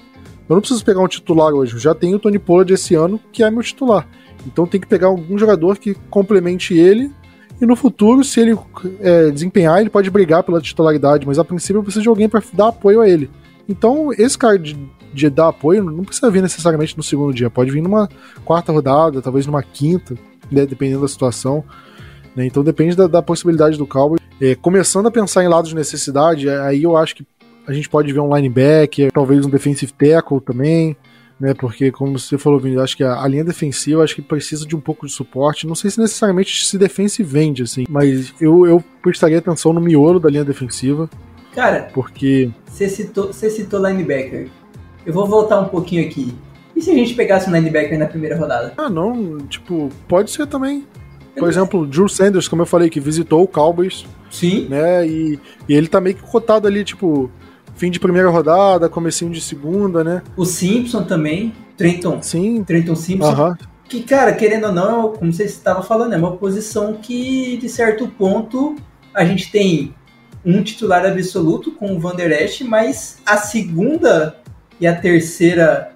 eu não preciso pegar um titular hoje, eu já tenho o Tony Pollard esse ano, que é meu titular. Então tem que pegar algum jogador que complemente ele e no futuro, se ele é, desempenhar, ele pode brigar pela titularidade, mas a princípio eu preciso de alguém para dar apoio a ele. Então, esse cara de, de, dar apoio não precisa vir necessariamente no segundo dia, pode vir numa quarta rodada, talvez numa quinta, né, dependendo da situação. Né, então depende da, da, possibilidade do Cowboy. É, começando a pensar em lados de necessidade, aí eu acho que a gente pode ver um linebacker, talvez um defensive tackle também. né? Porque, como você falou, Vini, acho que a, a, linha defensiva acho que precisa de um pouco de suporte. Não sei se necessariamente se defende vende, assim, mas eu, eu prestaria atenção no miolo da linha defensiva. Cara, porque. Você citou, você citou linebacker. Eu vou voltar um pouquinho aqui. E se a gente pegasse um linebacker na primeira rodada? Ah, não, tipo, pode ser também. Por exemplo, Drew Sanders, como eu falei, que visitou o Cowboys. Sim. Né? E, e ele tá meio que cotado ali, tipo, fim de primeira rodada, comecinho de segunda, né? O Simpson também, Trenton. Sim. Trenton Simpson. -huh. Que, cara, querendo ou não, como você estava falando, é uma posição que, de certo ponto, a gente tem um titular absoluto com o Van Der Esch, mas a segunda e a terceira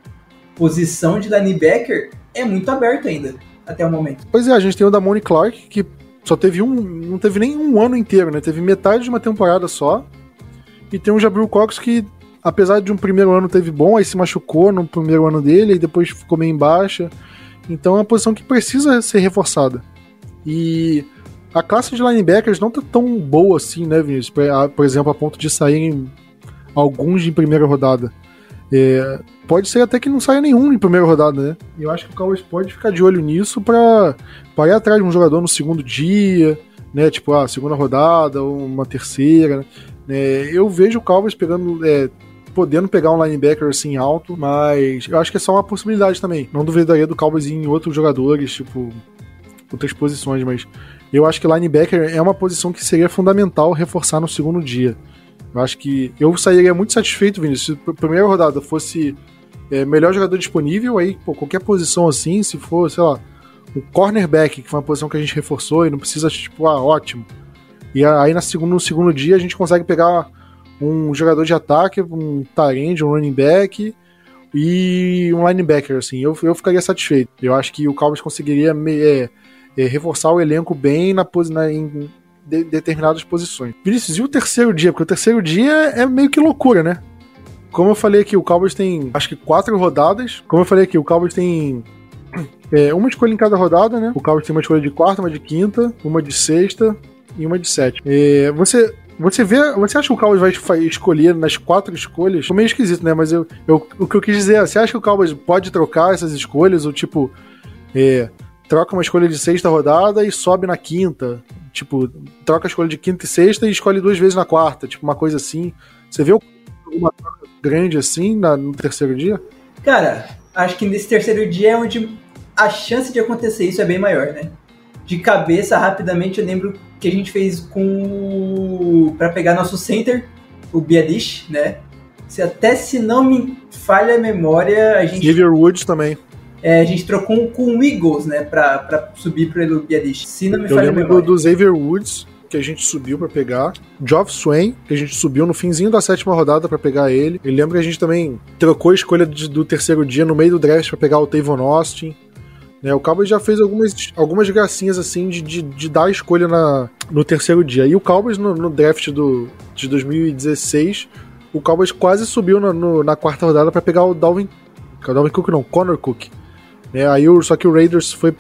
posição de linebacker é muito aberto ainda, até o momento. Pois é, a gente tem o da Moni Clark, que só teve um. não teve nem um ano inteiro, né? Teve metade de uma temporada só. E tem o Jabril Cox que, apesar de um primeiro ano teve bom, aí se machucou no primeiro ano dele e depois ficou meio em baixa. Então é uma posição que precisa ser reforçada. E a classe de linebackers não tá tão boa assim, né, Vinícius? Por exemplo, a ponto de saírem alguns em primeira rodada. É, pode ser até que não saia nenhum em primeira rodada, né? Eu acho que o Cowboys pode ficar de olho nisso para ir atrás de um jogador no segundo dia, né? Tipo, a ah, segunda rodada uma terceira. Né? É, eu vejo o Cowboys pegando. É, podendo pegar um linebacker assim alto, mas eu acho que é só uma possibilidade também. Não duvidaria do Cowboys em outros jogadores, tipo, outras posições, mas eu acho que linebacker é uma posição que seria fundamental reforçar no segundo dia. Eu acho que eu sairia muito satisfeito, Vinícius, se a primeira rodada fosse é, melhor jogador disponível, aí pô, qualquer posição assim, se for, sei lá, o cornerback, que foi uma posição que a gente reforçou e não precisa, tipo, ah, ótimo. E aí na segundo, no segundo dia a gente consegue pegar um jogador de ataque, um tarend, um running back e um linebacker, assim, eu, eu ficaria satisfeito. Eu acho que o Cowboys conseguiria me, é, é, reforçar o elenco bem na, na em de, determinadas posições. Vinícius, e o terceiro dia? Porque o terceiro dia é meio que loucura, né? Como eu falei aqui, o Cowboys tem acho que quatro rodadas. Como eu falei aqui, o Cowboys tem é, uma escolha em cada rodada, né? O Cowboys tem uma escolha de quarta, uma de quinta, uma de sexta e uma de sétima. É, você você vê, você acha que o Cowboys vai escolher nas quatro escolhas? Ficou meio esquisito, né? Mas eu, eu, o que eu quis dizer é, você acha que o Cowboys pode trocar essas escolhas? Ou tipo, é, troca uma escolha de sexta rodada e sobe na quinta. Tipo, troca a escolha de quinta e sexta e escolhe duas vezes na quarta. Tipo, uma coisa assim. Você vê alguma troca grande assim na, no terceiro dia? Cara, acho que nesse terceiro dia é onde a chance de acontecer isso é bem maior, né? De cabeça, rapidamente, eu lembro que a gente fez com. para pegar nosso center, o Biadish, né? Se, até se não me falha a memória, a gente. Xavier Woods também é, a gente trocou com o Eagles, né, pra, pra subir pro Elubiadish. Se não me Eu lembro do, do Xavier Woods, que a gente subiu para pegar. Geoff Swain, que a gente subiu no finzinho da sétima rodada para pegar ele. E lembro que a gente também trocou a escolha de, do terceiro dia no meio do draft para pegar o Tavon Austin. Né, o Cowboys já fez algumas, algumas gracinhas assim de, de, de, dar a escolha na, no terceiro dia. E o Cowboys no, no draft do, de 2016, o Cowboys quase subiu na, no, na quarta rodada para pegar o Dalvin. O Dalvin Cook não, Connor Cook. É, aí o, só que o Raiders foi,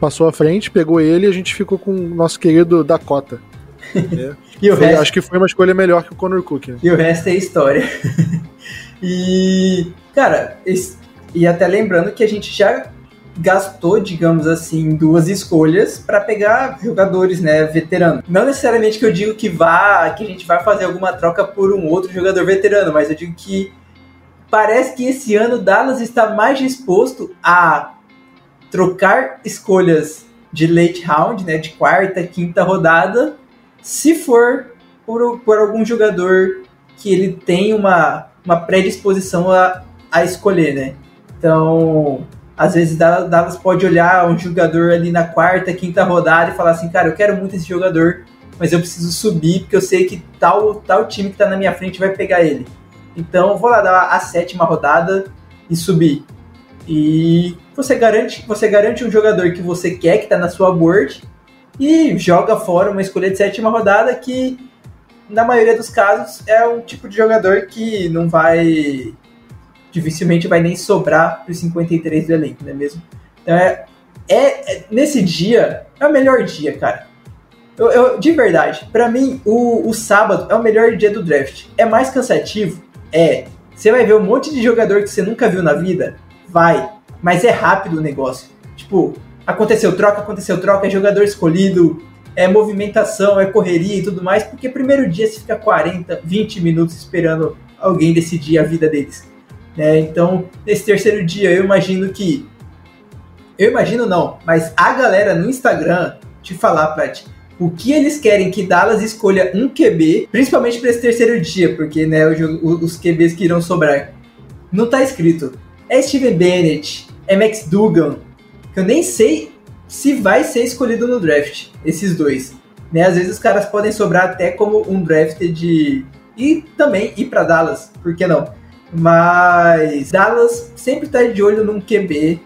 passou à frente, pegou ele e a gente ficou com o nosso querido Dakota. É. e o foi, resto... Acho que foi uma escolha melhor que o Connor Cook. Né? E o resto é história. e, cara, e até lembrando que a gente já gastou, digamos assim, duas escolhas para pegar jogadores, né, veteranos. Não necessariamente que eu digo que vá, que a gente vai fazer alguma troca por um outro jogador veterano, mas eu digo que parece que esse ano Dallas está mais disposto a trocar escolhas de late round, né, de quarta, quinta rodada, se for por, por algum jogador que ele tem uma, uma predisposição a, a escolher, né? Então, às vezes Dallas pode olhar um jogador ali na quarta, quinta rodada e falar assim, cara, eu quero muito esse jogador, mas eu preciso subir porque eu sei que tal, tal time que está na minha frente vai pegar ele. Então vou lá dar a sétima rodada e subir. E você garante, você garante um jogador que você quer que está na sua board e joga fora uma escolha de sétima rodada que na maioria dos casos é um tipo de jogador que não vai dificilmente vai nem sobrar para os 53 do elenco, não é mesmo? Então é, é, é, nesse dia é o melhor dia, cara. Eu, eu de verdade, para mim o, o sábado é o melhor dia do draft. É mais cansativo, é. Você vai ver um monte de jogador que você nunca viu na vida. Vai. Mas é rápido o negócio. Tipo, aconteceu troca, aconteceu troca, é jogador escolhido, é movimentação, é correria e tudo mais, porque primeiro dia você fica 40, 20 minutos esperando alguém decidir a vida deles. Né? Então, nesse terceiro dia, eu imagino que. Eu imagino não, mas a galera no Instagram te falar, Plat, o que eles querem que Dallas escolha um QB, principalmente para esse terceiro dia, porque né, os QBs que irão sobrar. Não tá escrito. É Steven Bennett, é Max Dugan, que eu nem sei se vai ser escolhido no draft, esses dois. Né? Às vezes os caras podem sobrar até como um draft de. E também ir para Dallas, por que não? Mas Dallas sempre tá de olho num QB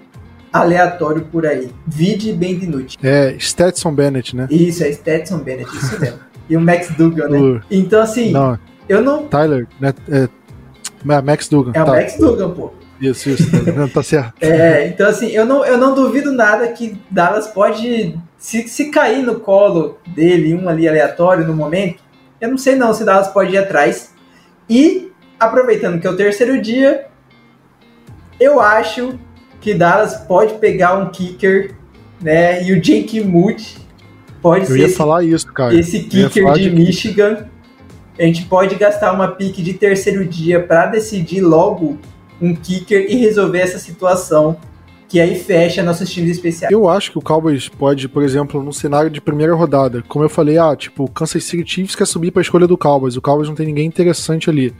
aleatório por aí. Vide bem de noite. É, Stetson Bennett, né? Isso, é Stetson Bennett, isso mesmo. e o Max Dugan, né? O... Então, assim, não, eu não. Tyler, né? É, é Max Dugan. É o tá. Max Dugan, pô. Isso, isso, tá, tá certo. é, então assim, eu não, eu não duvido nada que Dallas pode, se, se cair no colo dele, um ali aleatório no momento, eu não sei não se Dallas pode ir atrás. E, aproveitando que é o terceiro dia, eu acho que Dallas pode pegar um kicker, né, e o Jake Moody pode eu ser ia falar isso, cara. esse kicker de, de Michigan. A gente pode gastar uma pique de terceiro dia para decidir logo um kicker e resolver essa situação que aí fecha nossos times especiais. Eu acho que o Cowboys pode, por exemplo, num cenário de primeira rodada, como eu falei, ah, tipo, o Kansas City Chiefs quer subir para a escolha do Cowboys, o Cowboys não tem ninguém interessante ali.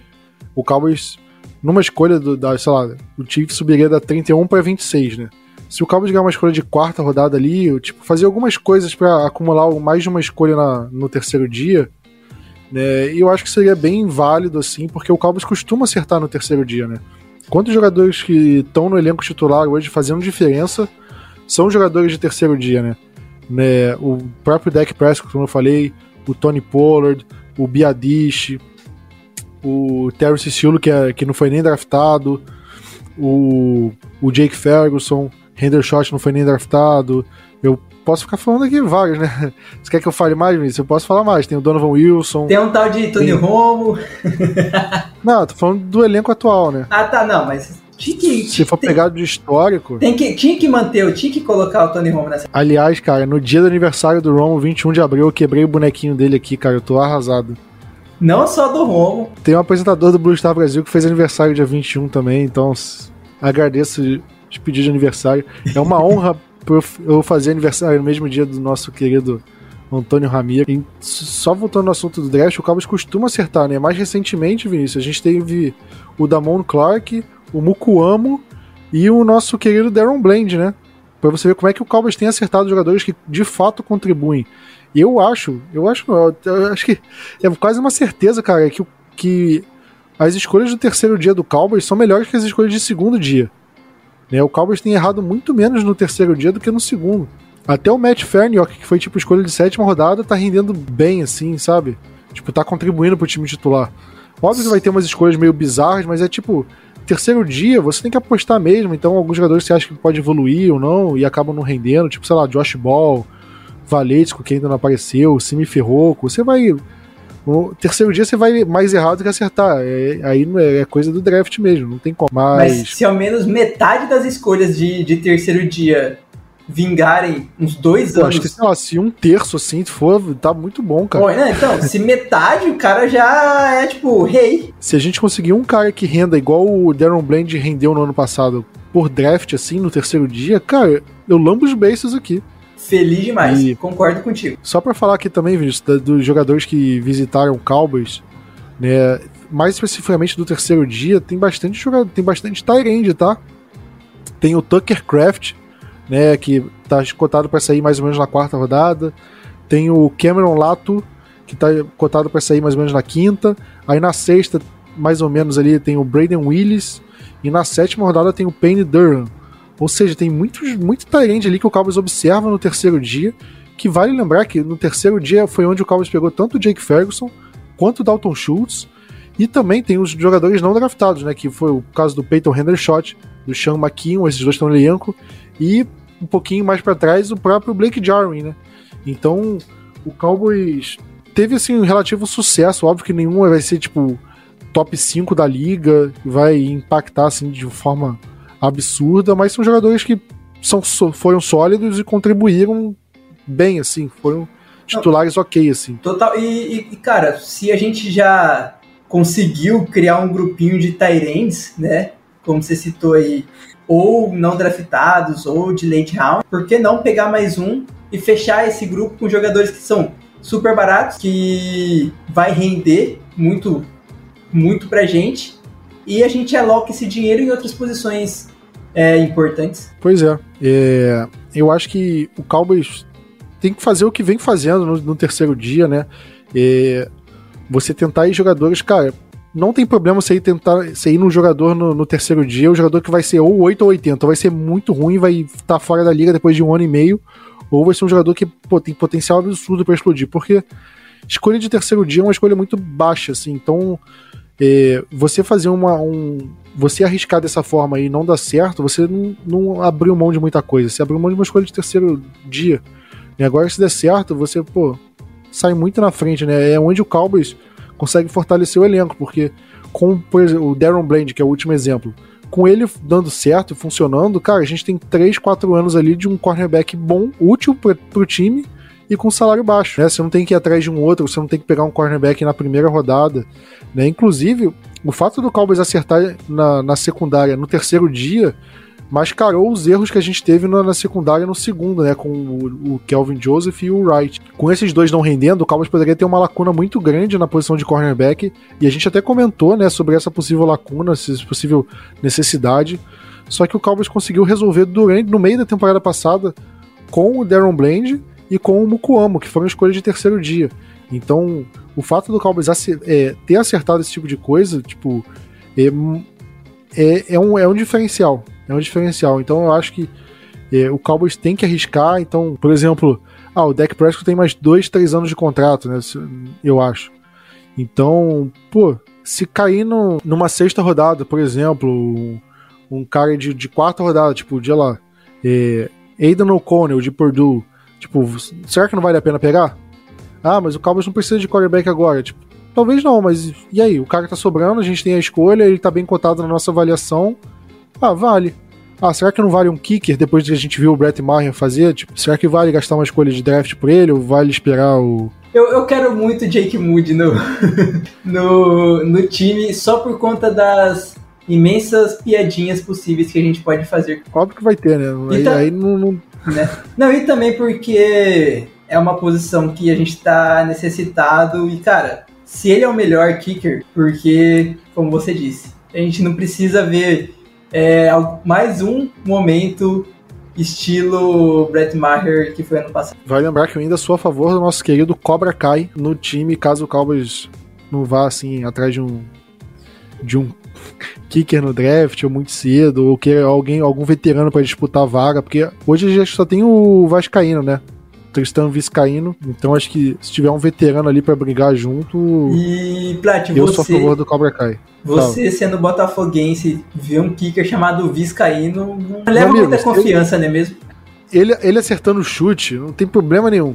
O Cowboys, numa escolha do, da, sei lá, o Chiefs subiria da 31 para 26, né? Se o Cowboys ganhar uma escolha de quarta rodada ali, eu, tipo, fazer algumas coisas para acumular mais de uma escolha na, no terceiro dia, né? E eu acho que seria bem válido, assim, porque o Cowboys costuma acertar no terceiro dia, né? Quantos jogadores que estão no elenco titular hoje fazendo diferença são jogadores de terceiro dia, né? né? O próprio Dak Prescott, como eu falei, o Tony Pollard, o Biadish, o Terry Cicillo, que, é, que não foi nem draftado, o, o Jake Ferguson, Hendershot não foi nem draftado. Eu posso ficar falando aqui vários, né? Você quer que eu fale mais, Vinícius? Eu posso falar mais. Tem o Donovan Wilson. Tem um tal de Tony tem... Romo. não, tô falando do elenco atual, né? Ah, tá, não, mas tinha que, Se for tem, pegado de histórico. Tem que, tinha que manter, eu tinha que colocar o Tony Romo nessa. Aliás, cara, no dia do aniversário do Romo, 21 de abril, eu quebrei o bonequinho dele aqui, cara. Eu tô arrasado. Não só do Romo. Tem um apresentador do Blue Star Brasil que fez aniversário dia 21 também, então agradeço de pedir de aniversário. É uma honra eu fazer aniversário no mesmo dia do nosso querido Antônio Ramiro. E só voltando no assunto do draft, o Cowboys costuma acertar, né? Mais recentemente, Vinícius, a gente teve o Damon Clark, o Mukuamo e o nosso querido Darren Bland, né? Pra você ver como é que o Cowboys tem acertado jogadores que de fato contribuem. Eu acho, eu acho, eu acho que é quase uma certeza, cara, que, que as escolhas do terceiro dia do Cowboys são melhores que as escolhas de segundo dia. Né? O Cowboys tem errado muito menos no terceiro dia do que no segundo. Até o Matt Ferniok, que foi tipo escolha de sétima rodada, tá rendendo bem, assim, sabe? Tipo, tá contribuindo pro time titular. Óbvio que vai ter umas escolhas meio bizarras, mas é tipo, terceiro dia você tem que apostar mesmo. Então, alguns jogadores você acha que pode evoluir ou não e acabam não rendendo, tipo, sei lá, Josh Ball, Valesco, que ainda não apareceu, Simi Ferroco. Você vai no terceiro dia você vai mais errado que acertar. É, aí é, é coisa do draft mesmo, não tem como. Mas... Mas se ao menos metade das escolhas de, de terceiro dia vingarem uns dois anos. Acho que sei lá, se um terço assim for, tá muito bom, cara. Bom, né? Então, se metade, o cara já é tipo rei. Se a gente conseguir um cara que renda igual o Darren Bland rendeu no ano passado por draft, assim, no terceiro dia, cara, eu lambo os beijos aqui. Feliz demais, e concordo contigo. Só para falar aqui também, Vinícius, dos jogadores que visitaram o Cowboys, né, mais especificamente do terceiro dia, tem bastante jogador, tem bastante Tyrande, tá? Tem o Tucker Craft, né, que tá cotado para sair mais ou menos na quarta rodada. Tem o Cameron Lato, que tá cotado para sair mais ou menos na quinta. Aí na sexta, mais ou menos ali, tem o Braden Willis. E na sétima rodada tem o Payne Durham. Ou seja, tem muito, muito Tyrande ali que o Cowboys observa no terceiro dia, que vale lembrar que no terceiro dia foi onde o Cowboys pegou tanto o Jake Ferguson quanto o Dalton Schultz, e também tem os jogadores não draftados, né, que foi o caso do Peyton Hendershot, do Sean McKeon, esses dois estão no elenco, e um pouquinho mais para trás o próprio Blake Jarwin, né? Então, o Cowboys teve assim um relativo sucesso, óbvio que nenhum vai ser tipo top 5 da liga, vai impactar assim de forma absurda, mas são jogadores que são, foram sólidos e contribuíram bem, assim, foram titulares ok, assim. Total, e, e, cara, se a gente já conseguiu criar um grupinho de Tyrands, né, como você citou aí, ou não draftados, ou de late round, por que não pegar mais um e fechar esse grupo com jogadores que são super baratos, que vai render muito, muito pra gente, e a gente aloca esse dinheiro em outras posições é, importantes. Pois é. é. Eu acho que o Cowboys tem que fazer o que vem fazendo no, no terceiro dia, né? É, você tentar ir jogadores, cara, não tem problema você ir tentar você ir num jogador no, no, terceiro dia, o jogador que vai ser ou 8 ou 80, ou vai ser muito ruim, vai estar tá fora da liga depois de um ano e meio, ou vai ser um jogador que pô, tem potencial absurdo para explodir, porque escolha de terceiro dia é uma escolha muito baixa, assim, então é, você fazer uma. Um, você arriscar dessa forma e não dar certo, você não, não abriu mão de muita coisa, você abriu mão de uma escolha de terceiro dia. E agora, se der certo, você, pô, sai muito na frente, né? É onde o Cowboys consegue fortalecer o elenco, porque com por exemplo, o Darren Bland, que é o último exemplo, com ele dando certo e funcionando, cara, a gente tem 3, 4 anos ali de um cornerback bom, útil para pro time e com salário baixo, né? Você não tem que ir atrás de um outro, você não tem que pegar um cornerback na primeira rodada, né? Inclusive, o fato do Cowboys acertar na, na secundária no terceiro dia mascarou os erros que a gente teve na, na secundária no segundo, né? Com o, o, Kelvin Joseph e o Wright. Com esses dois não rendendo, o Cowboys poderia ter uma lacuna muito grande na posição de cornerback. E a gente até comentou, né, sobre essa possível lacuna, essa possível necessidade. Só que o Cowboys conseguiu resolver durante, no meio da temporada passada com o Darren Bland e com o Mukuamo, que foram escolhas de terceiro dia. Então, o fato do Cowboys é, ter acertado esse tipo de coisa, tipo, é, é, é, um, é um diferencial. É um diferencial. Então eu acho que é, o Cowboys tem que arriscar. Então, por exemplo, ah, o Dak Prescott tem mais dois, três anos de contrato, né? Eu acho. Então, pô, se cair no, numa sexta rodada, por exemplo, um, um cara de, de quarta rodada, tipo, de lá, é, Aidan O'Connell de Purdue, tipo, será que não vale a pena pegar? Ah, mas o Cowboys não precisa de quarterback agora. Tipo, talvez não, mas e aí? O cara tá sobrando, a gente tem a escolha, ele tá bem cotado na nossa avaliação ah, vale. Ah, será que não vale um kicker depois que a gente viu o Brett Maher fazer? Tipo, será que vale gastar uma escolha de draft por ele ou vale esperar o. Eu, eu quero muito Jake Moody no, no, no time só por conta das imensas piadinhas possíveis que a gente pode fazer. Óbvio que vai ter, né? Aí, tá, aí não, não... Né? Não, e também porque é uma posição que a gente tá necessitado e, cara, se ele é o melhor kicker, porque, como você disse, a gente não precisa ver é, mais um momento estilo Brett Maher que foi ano passado. Vai lembrar que eu ainda sou a favor do nosso querido Cobra Kai no time, caso o Cowboys não vá assim atrás de um de um kicker no draft ou muito cedo, ou que alguém, algum veterano para disputar a vaga, porque hoje a gente só tem o Vascaíno, né? Tristan Viscaíno. Então acho que se tiver um veterano ali para brigar junto. E, Plat, eu você, sou a favor do Cobra Kai. Você, Fala. sendo botafoguense, ver um kicker chamado Viscaíno, não leva amigo, muita confiança, ele, não é mesmo? Ele, ele acertando o chute, não tem problema nenhum.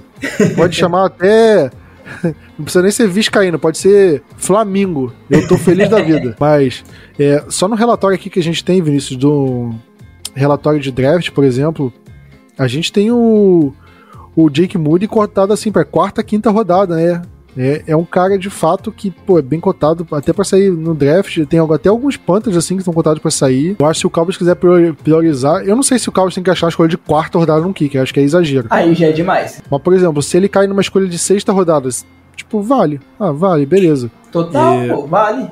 Pode chamar até. Não precisa nem ser Viscaíno, pode ser Flamingo. Eu tô feliz da vida. Mas, é, só no relatório aqui que a gente tem, Vinícius, do relatório de draft, por exemplo, a gente tem o, o Jake Moody cortado assim para quarta, quinta rodada, né? É, é um cara de fato que, pô, é bem cotado até para sair no draft. Tem até alguns Panthers assim que estão cotados para sair. Eu acho que se o Cowboys quiser priorizar, eu não sei se o Cowboys tem que achar uma escolha de quarta rodada num kick, eu acho que é exagero. Aí já é demais. Mas, por exemplo, se ele cai numa escolha de sexta rodada, tipo, vale. Ah, vale, beleza. Total, é... pô, vale.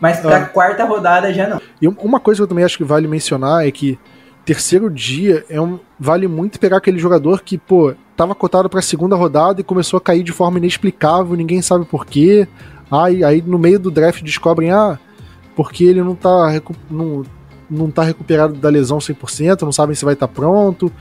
Mas pra ah. quarta rodada já não. E uma coisa que eu também acho que vale mencionar é que terceiro dia é um vale muito pegar aquele jogador que, pô, tava cotado para segunda rodada e começou a cair de forma inexplicável, ninguém sabe por quê. Aí, aí no meio do draft descobrem, ah, porque ele não tá, não, não tá recuperado da lesão 100%, não sabem se vai estar tá pronto,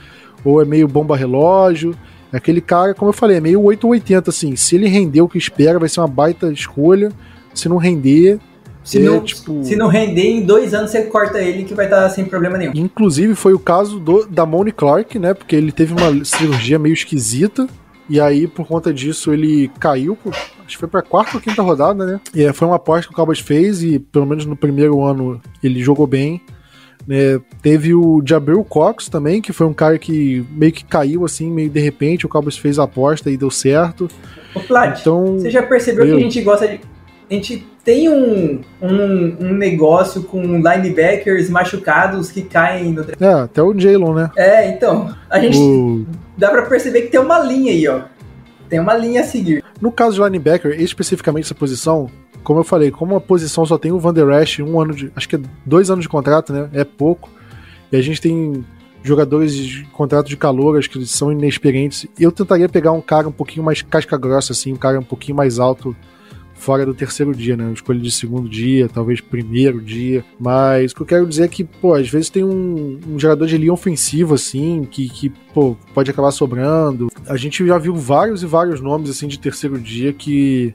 ou é meio bomba relógio. Aquele cara, como eu falei, é meio 880, assim. Se ele render o que espera, vai ser uma baita escolha. Se não render, se, é, não, tipo... se não render, em dois anos você corta ele que vai estar sem problema nenhum. Inclusive foi o caso do, da Moni Clark, né? Porque ele teve uma cirurgia meio esquisita. E aí, por conta disso, ele caiu. Acho que foi pra quarta ou quinta rodada, né? E foi uma aposta que o Cowboys fez. E pelo menos no primeiro ano ele jogou bem. Né? Teve o Jabril Cox também, que foi um cara que meio que caiu assim, meio de repente, o Cowboys fez a aposta e deu certo. Ô, Plat, então, você já percebeu eu... que a gente gosta de. A gente tem um, um, um, negócio com linebackers machucados que caem no É, até o Jalen, né? É, então. A gente. O... Dá pra perceber que tem uma linha aí, ó. Tem uma linha a seguir. No caso de linebacker, especificamente essa posição, como eu falei, como a posição só tem o Van Der Esch, um ano de. Acho que é dois anos de contrato, né? É pouco. E a gente tem jogadores de contrato de calor, acho que são inexperientes. Eu tentaria pegar um cara um pouquinho mais casca grossa, assim, um cara um pouquinho mais alto fora do terceiro dia, né? Escolha de segundo dia, talvez primeiro dia. Mas o que eu quero dizer é que, pô, às vezes tem um, um jogador de linha ofensiva, assim, que, que, pô, pode acabar sobrando. A gente já viu vários e vários nomes, assim, de terceiro dia que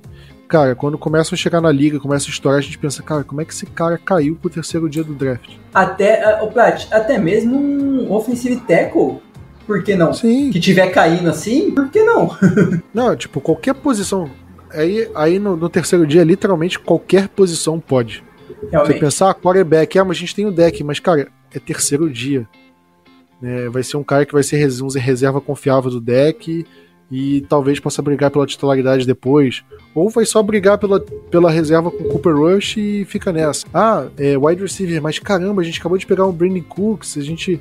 cara, quando começam a chegar na liga, começa a estourar, a gente pensa, cara, como é que esse cara caiu pro terceiro dia do draft? Até, o Plat, até mesmo um offensive tackle, por que não? Sim. Que tiver caindo assim, por que não? não, tipo, qualquer posição. Aí, aí no, no terceiro dia, literalmente, qualquer posição pode. Realmente. Você pensar, ah, quarterback, ah, mas a gente tem o deck, mas, cara, é terceiro dia. É, vai ser um cara que vai ser um reserva confiável do deck e talvez possa brigar pela titularidade depois. Ou vai só brigar pela, pela reserva com o Cooper Rush e fica nessa. Ah, é wide receiver, mas caramba, a gente acabou de pegar um Brandon Cooks, a gente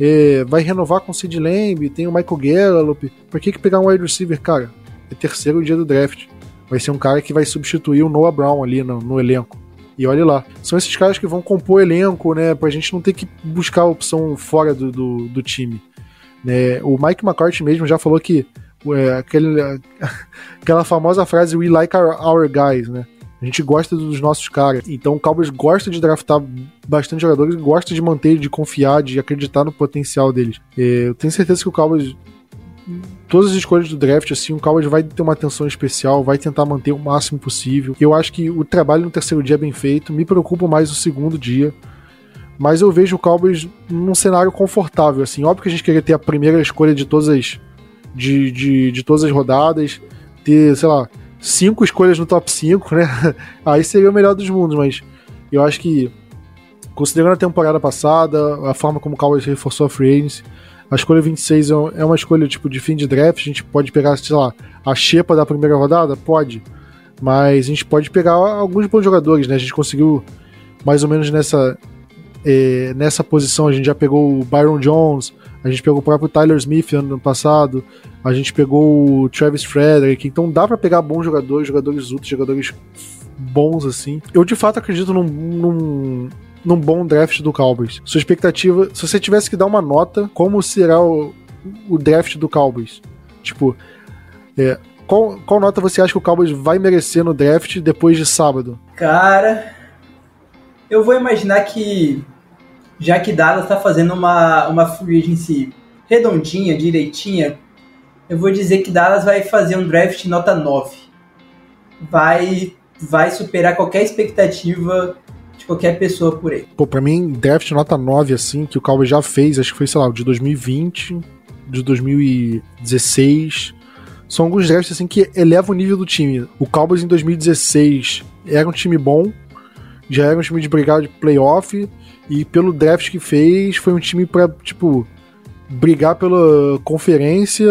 é, vai renovar com o Sid Lamb, tem o Michael Gallup. Por que, que pegar um wide receiver, cara? É terceiro dia do draft. Vai ser um cara que vai substituir o Noah Brown ali no, no elenco. E olha lá. São esses caras que vão compor o elenco, né? Pra gente não ter que buscar a opção fora do, do, do time. Né? O Mike McCarthy mesmo já falou que é, aquele, aquela famosa frase We like our, our guys, né? A gente gosta dos nossos caras. Então o Cowboys gosta de draftar bastante jogadores, gosta de manter, de confiar, de acreditar no potencial deles. É, eu tenho certeza que o Cowboys todas as escolhas do draft, assim, o Cowboys vai ter uma atenção especial, vai tentar manter o máximo possível. Eu acho que o trabalho no terceiro dia é bem feito, me preocupa mais o segundo dia. Mas eu vejo o Cowboys num cenário confortável, assim. Óbvio que a gente queria ter a primeira escolha de todas as de, de, de todas as rodadas, ter, sei lá, cinco escolhas no top 5, né? Aí seria o melhor dos mundos, mas eu acho que, considerando a temporada passada, a forma como o Cowboys reforçou a free agency, a escolha 26 é, é uma escolha tipo de fim de draft, a gente pode pegar, sei lá, a xepa da primeira rodada? Pode. Mas a gente pode pegar alguns bons jogadores, né? A gente conseguiu mais ou menos nessa, é, nessa posição, a gente já pegou o Byron Jones, a gente pegou o próprio Tyler Smith ano passado, a gente pegou o Travis Frederick, então dá para pegar bons jogadores, jogadores úteis, jogadores bons assim. Eu de fato acredito num, num, num bom draft do Cowboys. Sua expectativa, se você tivesse que dar uma nota, como será o, o draft do Cowboys? Tipo, é, qual, qual nota você acha que o Cowboys vai merecer no draft depois de sábado? Cara, eu vou imaginar que já que Dallas está fazendo uma, uma free agency redondinha, direitinha, eu vou dizer que Dallas vai fazer um draft nota 9. Vai, vai superar qualquer expectativa qualquer pessoa por ele. Pô, pra mim, draft nota 9, assim, que o Cowboys já fez, acho que foi, sei lá, de 2020, de 2016. São alguns drafts, assim, que elevam o nível do time. O Cowboys em 2016 era um time bom, já era um time de brigar de playoff, e pelo draft que fez, foi um time pra, tipo, brigar pela conferência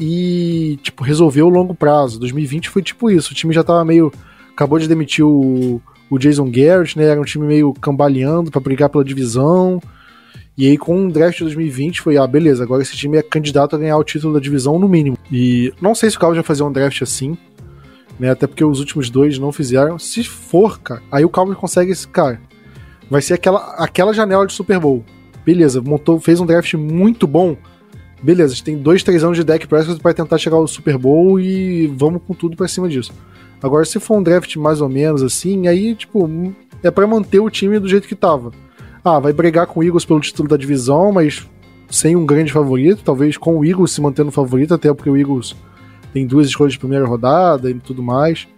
e, tipo, resolver o longo prazo. 2020 foi tipo isso. O time já tava meio. Acabou de demitir o, o Jason Garrett, né? Era um time meio cambaleando para brigar pela divisão. E aí, com o draft de 2020, foi, ah, beleza, agora esse time é candidato a ganhar o título da divisão no mínimo. E não sei se o Cowboys vai fazer um draft assim, né? Até porque os últimos dois não fizeram. Se for, cara, aí o Cowboys consegue esse, cara vai ser aquela, aquela janela de Super Bowl. Beleza, montou, fez um draft muito bom. Beleza, a gente tem dois, três anos de deck Prescott para tentar chegar ao Super Bowl e vamos com tudo para cima disso. Agora, se for um draft mais ou menos assim, aí, tipo, é para manter o time do jeito que tava. Ah, vai brigar com o Eagles pelo título da divisão, mas sem um grande favorito, talvez com o Eagles se mantendo favorito, até porque o Eagles tem duas escolhas de primeira rodada e tudo mais.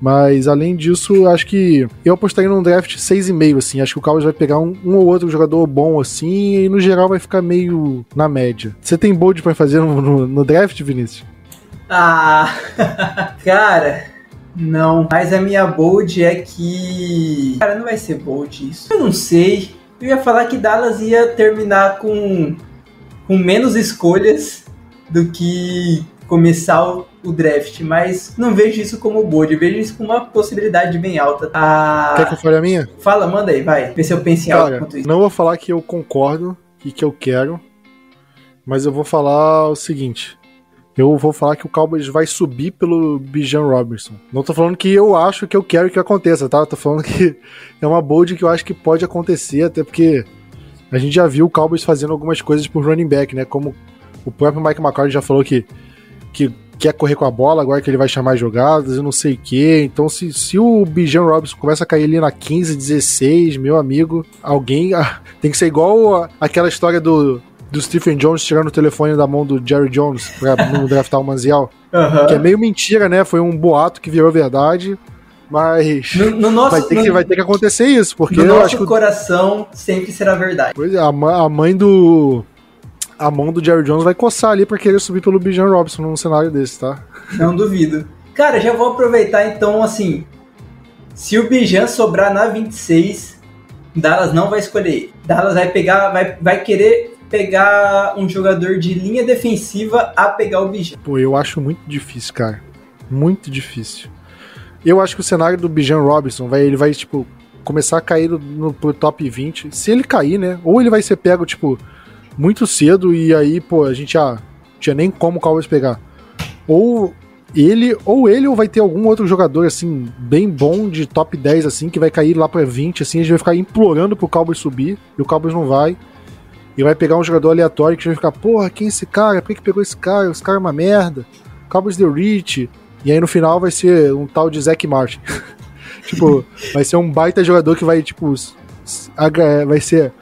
Mas além disso, acho que eu apostaria num draft 6,5, assim. Acho que o Cowboys vai pegar um, um, ou outro jogador bom, assim, e no geral vai ficar meio na média. Você tem bold para fazer no, no, no draft, Vinícius? Ah, cara, não. Mas a minha bold é que. Cara, não vai ser bold isso. Eu não sei. Eu ia falar que Dallas ia terminar com, com menos escolhas do que começar o, o draft, mas não vejo isso como bold, vejo isso como uma possibilidade bem alta. Ah, Quer que eu fale a minha? Fala, manda aí, vai. Vê se eu penso em Cara, algo quanto isso. Não vou falar que eu concordo e que eu quero, mas eu vou falar o seguinte. Eu vou falar que o Cowboys vai subir pelo Bijan Robertson. Não tô falando que eu acho que eu quero que aconteça, tá? Eu tô falando que é uma bold que eu acho que pode acontecer, até porque a gente já viu o Cowboys fazendo algumas coisas por running back, né? Como o próprio Mike McCarthy já falou que, que quer correr com a bola, agora que ele vai chamar jogadas, eu não sei o quê. Então, se, se o Bijan Robinson começa a cair ali na 15, 16, meu amigo, alguém. Tem que ser igual aquela história do, do Stephen Jones tirando o telefone da mão do Jerry Jones pra não draftar o Manziel. Uhum. Que é meio mentira, né? Foi um boato que virou verdade. Mas no, no nosso, vai, ter no, que, vai ter que acontecer isso, porque no nosso coração sempre será verdade. Pois é, a, a mãe do a mão do Jerry Jones vai coçar ali para querer subir pelo Bijan Robson num cenário desse, tá? Não duvido. Cara, já vou aproveitar então, assim, se o Bijan sobrar na 26, Dallas não vai escolher. Dallas vai pegar, vai, vai querer pegar um jogador de linha defensiva a pegar o Bijan. Pô, eu acho muito difícil, cara. Muito difícil. Eu acho que o cenário do Bijan Robinson vai, ele vai, tipo, começar a cair no, no pro top 20. Se ele cair, né? Ou ele vai ser pego, tipo, muito cedo e aí, pô, a gente já tinha nem como o Cowboys pegar. Ou ele, ou ele, ou vai ter algum outro jogador, assim, bem bom de top 10, assim, que vai cair lá pra 20, assim, a gente vai ficar implorando pro Cowboys subir, e o Cowboys não vai. E vai pegar um jogador aleatório que vai ficar, porra, quem é esse cara? Por que, que pegou esse cara? Esse cara é uma merda. Cowboys deu reach. E aí no final vai ser um tal de Zack Martin. tipo, vai ser um baita jogador que vai, tipo, vai ser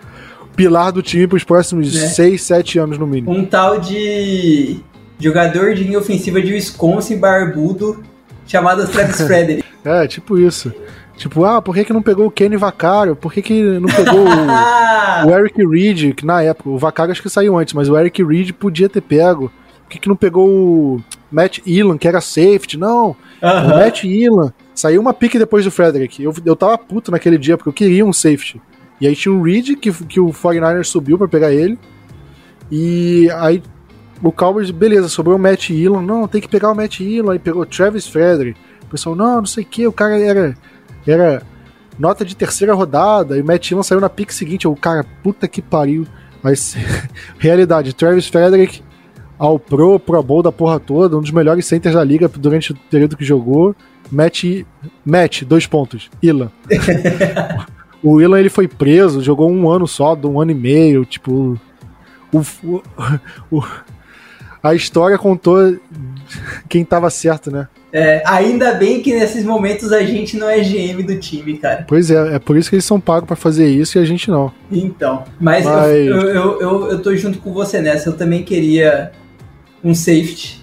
pilar do time para os próximos 6, é. 7 anos no mínimo. Um tal de jogador de linha ofensiva de Wisconsin barbudo chamado Travis Frederick. é, tipo isso. Tipo, ah, por que, que não pegou o Kenny Vaccaro? Por que, que não pegou o, o, Eric Reed, que na época, o Vaccaro acho que saiu antes, mas o Eric Reed podia ter pego. Por que, que não pegou o Matt Elan, que era safety? Não, uh -huh. o Matt Elan. Saiu uma pique depois do Frederick. Eu, eu tava puto naquele dia, porque eu queria um safety. E aí tinha o Reed, que, que o 49ers subiu para pegar ele. E aí o Cowboys, beleza, sobrou o Matt Elam. Não, tem que pegar o Matt Elam. Aí pegou Travis Frederick. O pessoal, não, não sei o que, o cara era, era nota de terceira rodada. E o Matt Elam saiu na pick seguinte. O cara, puta que pariu. Mas, realidade, Travis Frederick ao Pro, Pro Bowl da porra toda, um dos melhores centers da liga durante o período que jogou. Matt, Matt dois pontos, Ilan. O Willan ele foi preso, jogou um ano só, um ano e meio, tipo. O, o, o, a história contou quem tava certo, né? É, ainda bem que nesses momentos a gente não é GM do time, cara. Pois é, é por isso que eles são pagos para fazer isso e a gente não. Então, mas, mas... Eu, eu, eu, eu, tô junto com você nessa. Eu também queria um safety.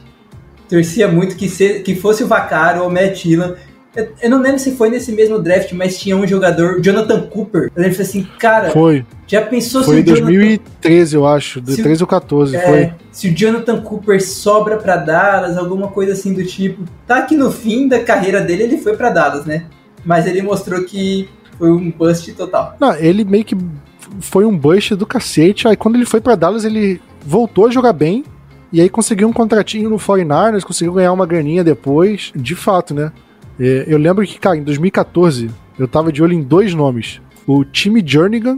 Torcia muito que, se, que fosse o Vacaro ou o Matt Ilan. Eu, não lembro se foi nesse mesmo draft, mas tinha um jogador, Jonathan Cooper. Eu lembro assim, cara. Foi. Já pensou foi se Foi em 2013, eu acho. De 13 ou 14, é, foi. Se o Jonathan Cooper sobra para Dallas, alguma coisa assim do tipo. Tá que no fim da carreira dele ele foi para Dallas, né? Mas ele mostrou que foi um bust total. Não, ele meio que foi um bust do cacete. Aí quando ele foi para Dallas, ele voltou a jogar bem. E aí conseguiu um contratinho no 49ers, conseguiu ganhar uma graninha depois. De fato, né? É, eu lembro que, cara, em 2014, eu tava de olho em dois nomes. O time Jernigan,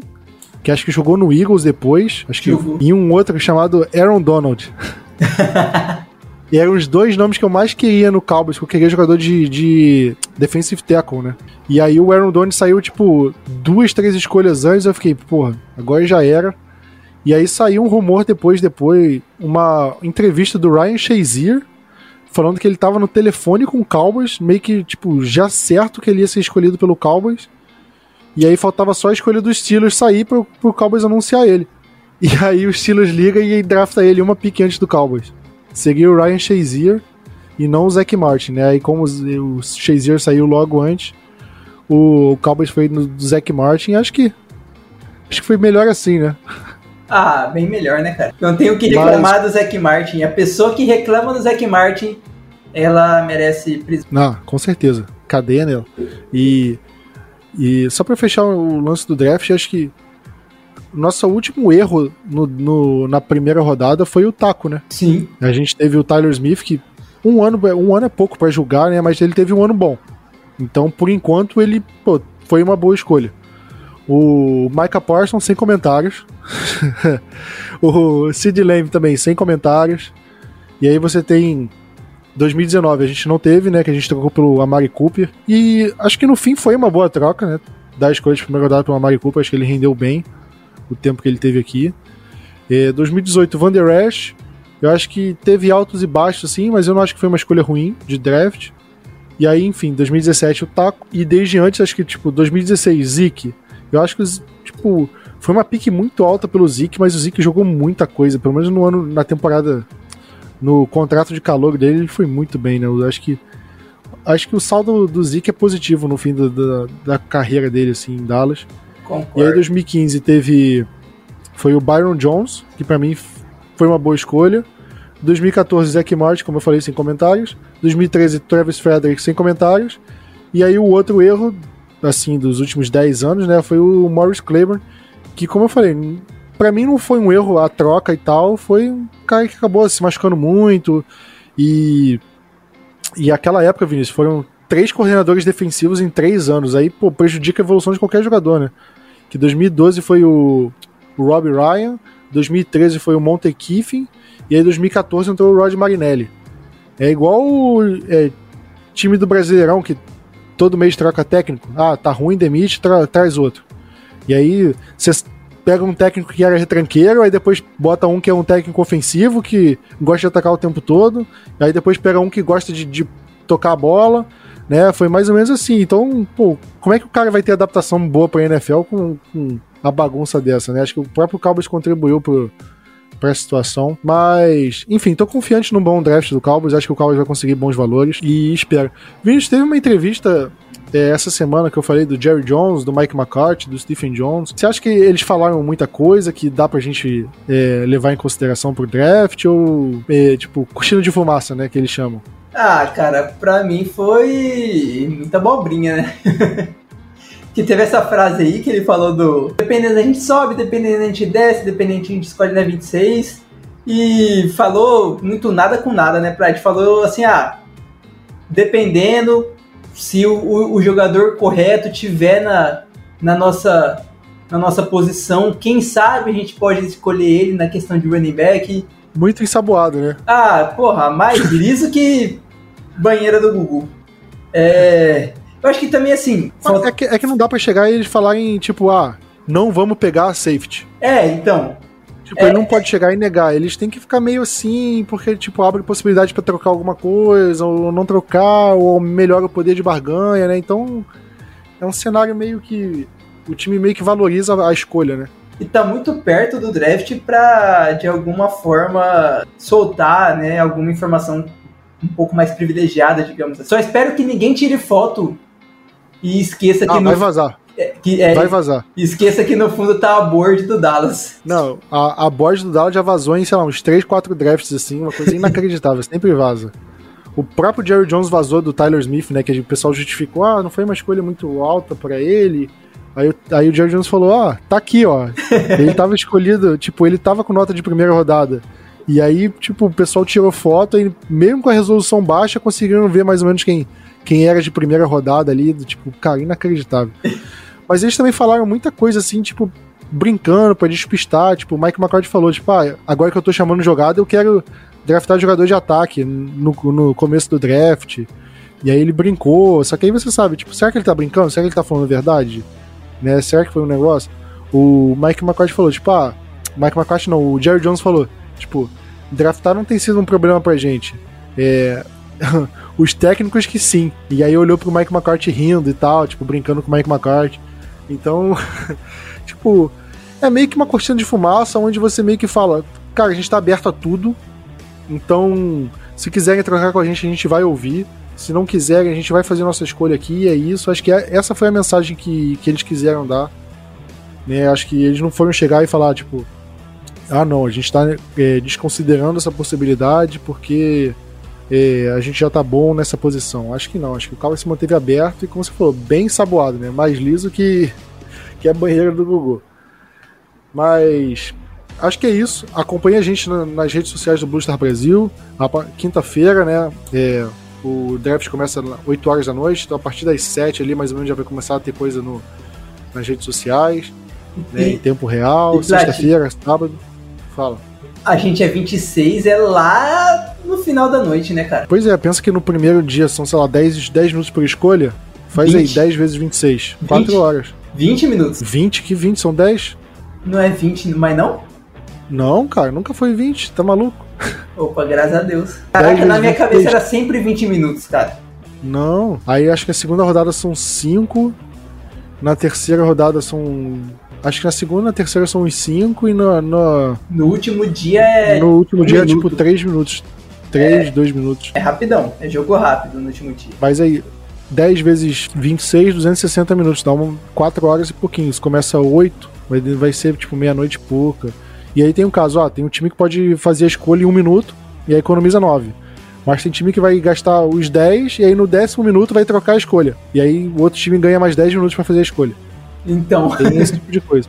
que acho que jogou no Eagles depois, acho que e um outro chamado Aaron Donald. e eram os dois nomes que eu mais queria no Cowboys, que eu queria jogador de, de defensive tackle, né? E aí o Aaron Donald saiu, tipo, duas, três escolhas antes, eu fiquei, porra, agora já era. E aí saiu um rumor depois, depois, uma entrevista do Ryan Shazier, falando que ele tava no telefone com o Cowboys, meio que, tipo, já certo que ele ia ser escolhido pelo Cowboys. E aí faltava só a escolha dos Steelers sair pro, pro Cowboys anunciar ele. E aí o Steelers liga e drafta ele uma pique antes do Cowboys. Seria o Ryan Shazier e não o Zach Martin, né? Aí como o Shazier saiu logo antes, o Cowboys foi no do Zach Martin, acho que acho que foi melhor assim, né? Ah, bem melhor, né, cara? Não tenho que reclamar Mas... do Zac Martin. A pessoa que reclama do Zac Martin, ela merece prisão. Não, com certeza. Cadeia nela. E, e só pra fechar o lance do draft, acho que nosso último erro no, no, na primeira rodada foi o taco, né? Sim. A gente teve o Tyler Smith, que um ano, um ano é pouco para julgar, né? Mas ele teve um ano bom. Então, por enquanto, ele pô, foi uma boa escolha. O Micah Parsons, sem comentários. o Sid Lamb também, sem comentários. E aí você tem 2019, a gente não teve, né? Que a gente trocou pelo Amari Cooper. E acho que no fim foi uma boa troca, né? Da escolha de primeira rodada pelo Amari Cooper. Acho que ele rendeu bem o tempo que ele teve aqui. É, 2018, Van Der Esch. Eu acho que teve altos e baixos, assim, mas eu não acho que foi uma escolha ruim de draft. E aí, enfim, 2017 o Taco. E desde antes, acho que, tipo, 2016, Zeke. Eu acho que, tipo, foi uma pique muito alta pelo Zeke, mas o Zeke jogou muita coisa. Pelo menos no ano, na temporada, no contrato de calor dele, ele foi muito bem, né? Eu acho que. Acho que o saldo do Zeke é positivo no fim do, da, da carreira dele, assim, em Dallas. Concordo. E aí, 2015 teve. Foi o Byron Jones, que para mim foi uma boa escolha. 2014, Zach Martin, como eu falei, sem comentários. 2013, Travis Frederick, sem comentários. E aí o outro erro, assim, dos últimos 10 anos, né, foi o Morris Claiborne, que, como eu falei, para mim não foi um erro a troca e tal, foi um cara que acabou se machucando muito. E, e aquela época, Vinícius, foram três coordenadores defensivos em três anos. Aí, pô, prejudica a evolução de qualquer jogador, né? Que 2012 foi o, o Rob Ryan, 2013 foi o Monte Kiffin, e aí 2014 entrou o Rod Marinelli. É igual o é, time do Brasileirão que todo mês troca técnico. Ah, tá ruim, demite, tra traz outro. E aí você pega um técnico que era retranqueiro, aí depois bota um que é um técnico ofensivo, que gosta de atacar o tempo todo, aí depois pega um que gosta de, de tocar a bola, né? Foi mais ou menos assim. Então, pô, como é que o cara vai ter adaptação boa pra NFL com, com a bagunça dessa, né? Acho que o próprio Cowboys contribuiu pro, para a situação. Mas, enfim, tô confiante no bom draft do Cowboys. Acho que o Cowboys vai conseguir bons valores e espero. Vinícius, teve uma entrevista é, essa semana que eu falei do Jerry Jones, do Mike McCarthy, do Stephen Jones. Você acha que eles falaram muita coisa que dá pra gente é, levar em consideração pro draft? Ou, é, tipo, cochilo de fumaça, né? Que eles chamam? Ah, cara, pra mim foi muita abobrinha, né? que teve essa frase aí que ele falou do dependendo a gente sobe, dependendo a gente desce, dependendo a gente escolhe na 26 e falou muito nada com nada, né, Pride? Falou assim, ah, dependendo se o, o, o jogador correto tiver na, na nossa na nossa posição, quem sabe a gente pode escolher ele na questão de running back. Muito ensaboado, né? Ah, porra, mais liso que banheira do Gugu. É, eu acho que também, assim. Falta... É, que, é que não dá para chegar e eles falarem, tipo, ah, não vamos pegar a safety. É, então. Tipo, é, ele não pode chegar e negar. Eles têm que ficar meio assim, porque, tipo, abre possibilidade para trocar alguma coisa, ou não trocar, ou melhora o poder de barganha, né? Então, é um cenário meio que. O time meio que valoriza a escolha, né? E tá muito perto do draft pra, de alguma forma, soltar, né, alguma informação um pouco mais privilegiada, digamos assim. Só espero que ninguém tire foto e esqueça que. Ah, no... vai vazar. É, que, é, vai vazar. Esqueça que no fundo tá a board do Dallas. Não, a, a board do Dallas já vazou em, sei lá, uns 3, 4 drafts, assim, uma coisa inacreditável, sempre vaza. O próprio Jerry Jones vazou do Tyler Smith, né? Que o pessoal justificou, ah, não foi uma escolha muito alta para ele. Aí, aí o Jerry Jones falou, ah, tá aqui, ó. ele tava escolhido, tipo, ele tava com nota de primeira rodada. E aí, tipo, o pessoal tirou foto e mesmo com a resolução baixa, conseguiram ver mais ou menos quem, quem era de primeira rodada ali, do, tipo, cara, inacreditável. Mas eles também falaram muita coisa assim, tipo, brincando pra despistar. Tipo, o Mike McCarthy falou, tipo, ah, agora que eu tô chamando jogada, eu quero draftar jogador de ataque no, no começo do draft. E aí ele brincou, só que aí você sabe, tipo, será que ele tá brincando? Será que ele tá falando a verdade? Né? Será que foi um negócio? O Mike McCarthy falou, tipo, ah, Mike McCarthy não, o Jerry Jones falou, tipo, draftar não tem sido um problema pra gente. É, os técnicos que sim. E aí olhou pro Mike McCarthy rindo e tal, tipo, brincando com o Mike McCarthy. Então, tipo, é meio que uma cortina de fumaça onde você meio que fala, cara, a gente tá aberto a tudo. Então, se quiserem trocar com a gente, a gente vai ouvir. Se não quiserem, a gente vai fazer nossa escolha aqui. é isso. Acho que é, essa foi a mensagem que, que eles quiseram dar. Né? Acho que eles não foram chegar e falar, tipo, ah, não, a gente tá é, desconsiderando essa possibilidade porque é, a gente já tá bom nessa posição. Acho que não, acho que o carro se manteve aberto e, como você falou, bem saboado, né? Mais liso que, que a banheira do Gugu. Mas acho que é isso. Acompanhe a gente na, nas redes sociais do Blue Star Brasil. Quinta-feira, né? É, o draft começa às 8 horas da noite, então a partir das 7 ali, mais ou menos, já vai começar a ter coisa no, nas redes sociais, né, em tempo real, sexta-feira, sábado. Fala. A gente é 26, é lá no final da noite, né, cara? Pois é, pensa que no primeiro dia são, sei lá, 10, 10 minutos por escolha. Faz 20. aí, 10 vezes 26. 20? 4 horas. 20 minutos. 20? Que 20? São 10? Não é 20, mas não? Não, cara, nunca foi 20, tá maluco? Opa, graças a Deus. Caraca, na minha cabeça era sempre 20 minutos, cara. Não, aí acho que a segunda rodada são 5, na terceira rodada são. Acho que na segunda e na terceira são uns 5 e no, no. No último dia é. No último um dia minuto. é tipo 3 minutos. 3, 2 é, minutos. É rapidão, é jogo rápido no último dia. Mas aí, 10 vezes 26, 260 minutos, dá uma 4 horas e pouquinho. Isso começa 8, vai, vai ser tipo meia-noite e pouca. E aí tem um caso, ó, tem um time que pode fazer a escolha em um minuto e aí economiza 9. Mas tem time que vai gastar os 10 e aí no décimo minuto vai trocar a escolha. E aí o outro time ganha mais 10 minutos para fazer a escolha. Então. Tem esse tipo de coisa.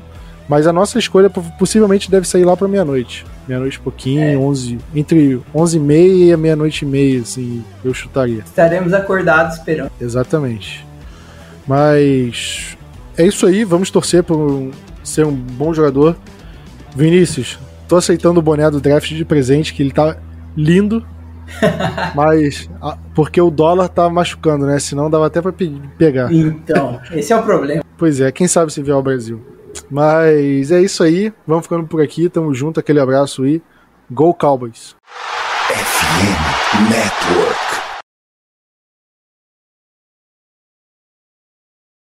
Mas a nossa escolha possivelmente deve sair lá para meia-noite. Meia-noite pouquinho, é. 11, entre 11 e meia e meia-noite e meia, assim, eu chutaria. Estaremos acordados esperando. Exatamente. Mas é isso aí, vamos torcer por ser um bom jogador. Vinícius, tô aceitando o boné do draft de presente, que ele tá lindo. mas porque o dólar tá machucando, né? Senão dava até pra pegar. Então, esse é o problema. Pois é, quem sabe se vier ao Brasil. Mas é isso aí. Vamos ficando por aqui. Tamo junto. Aquele abraço aí. Go Cowboys. FM Network.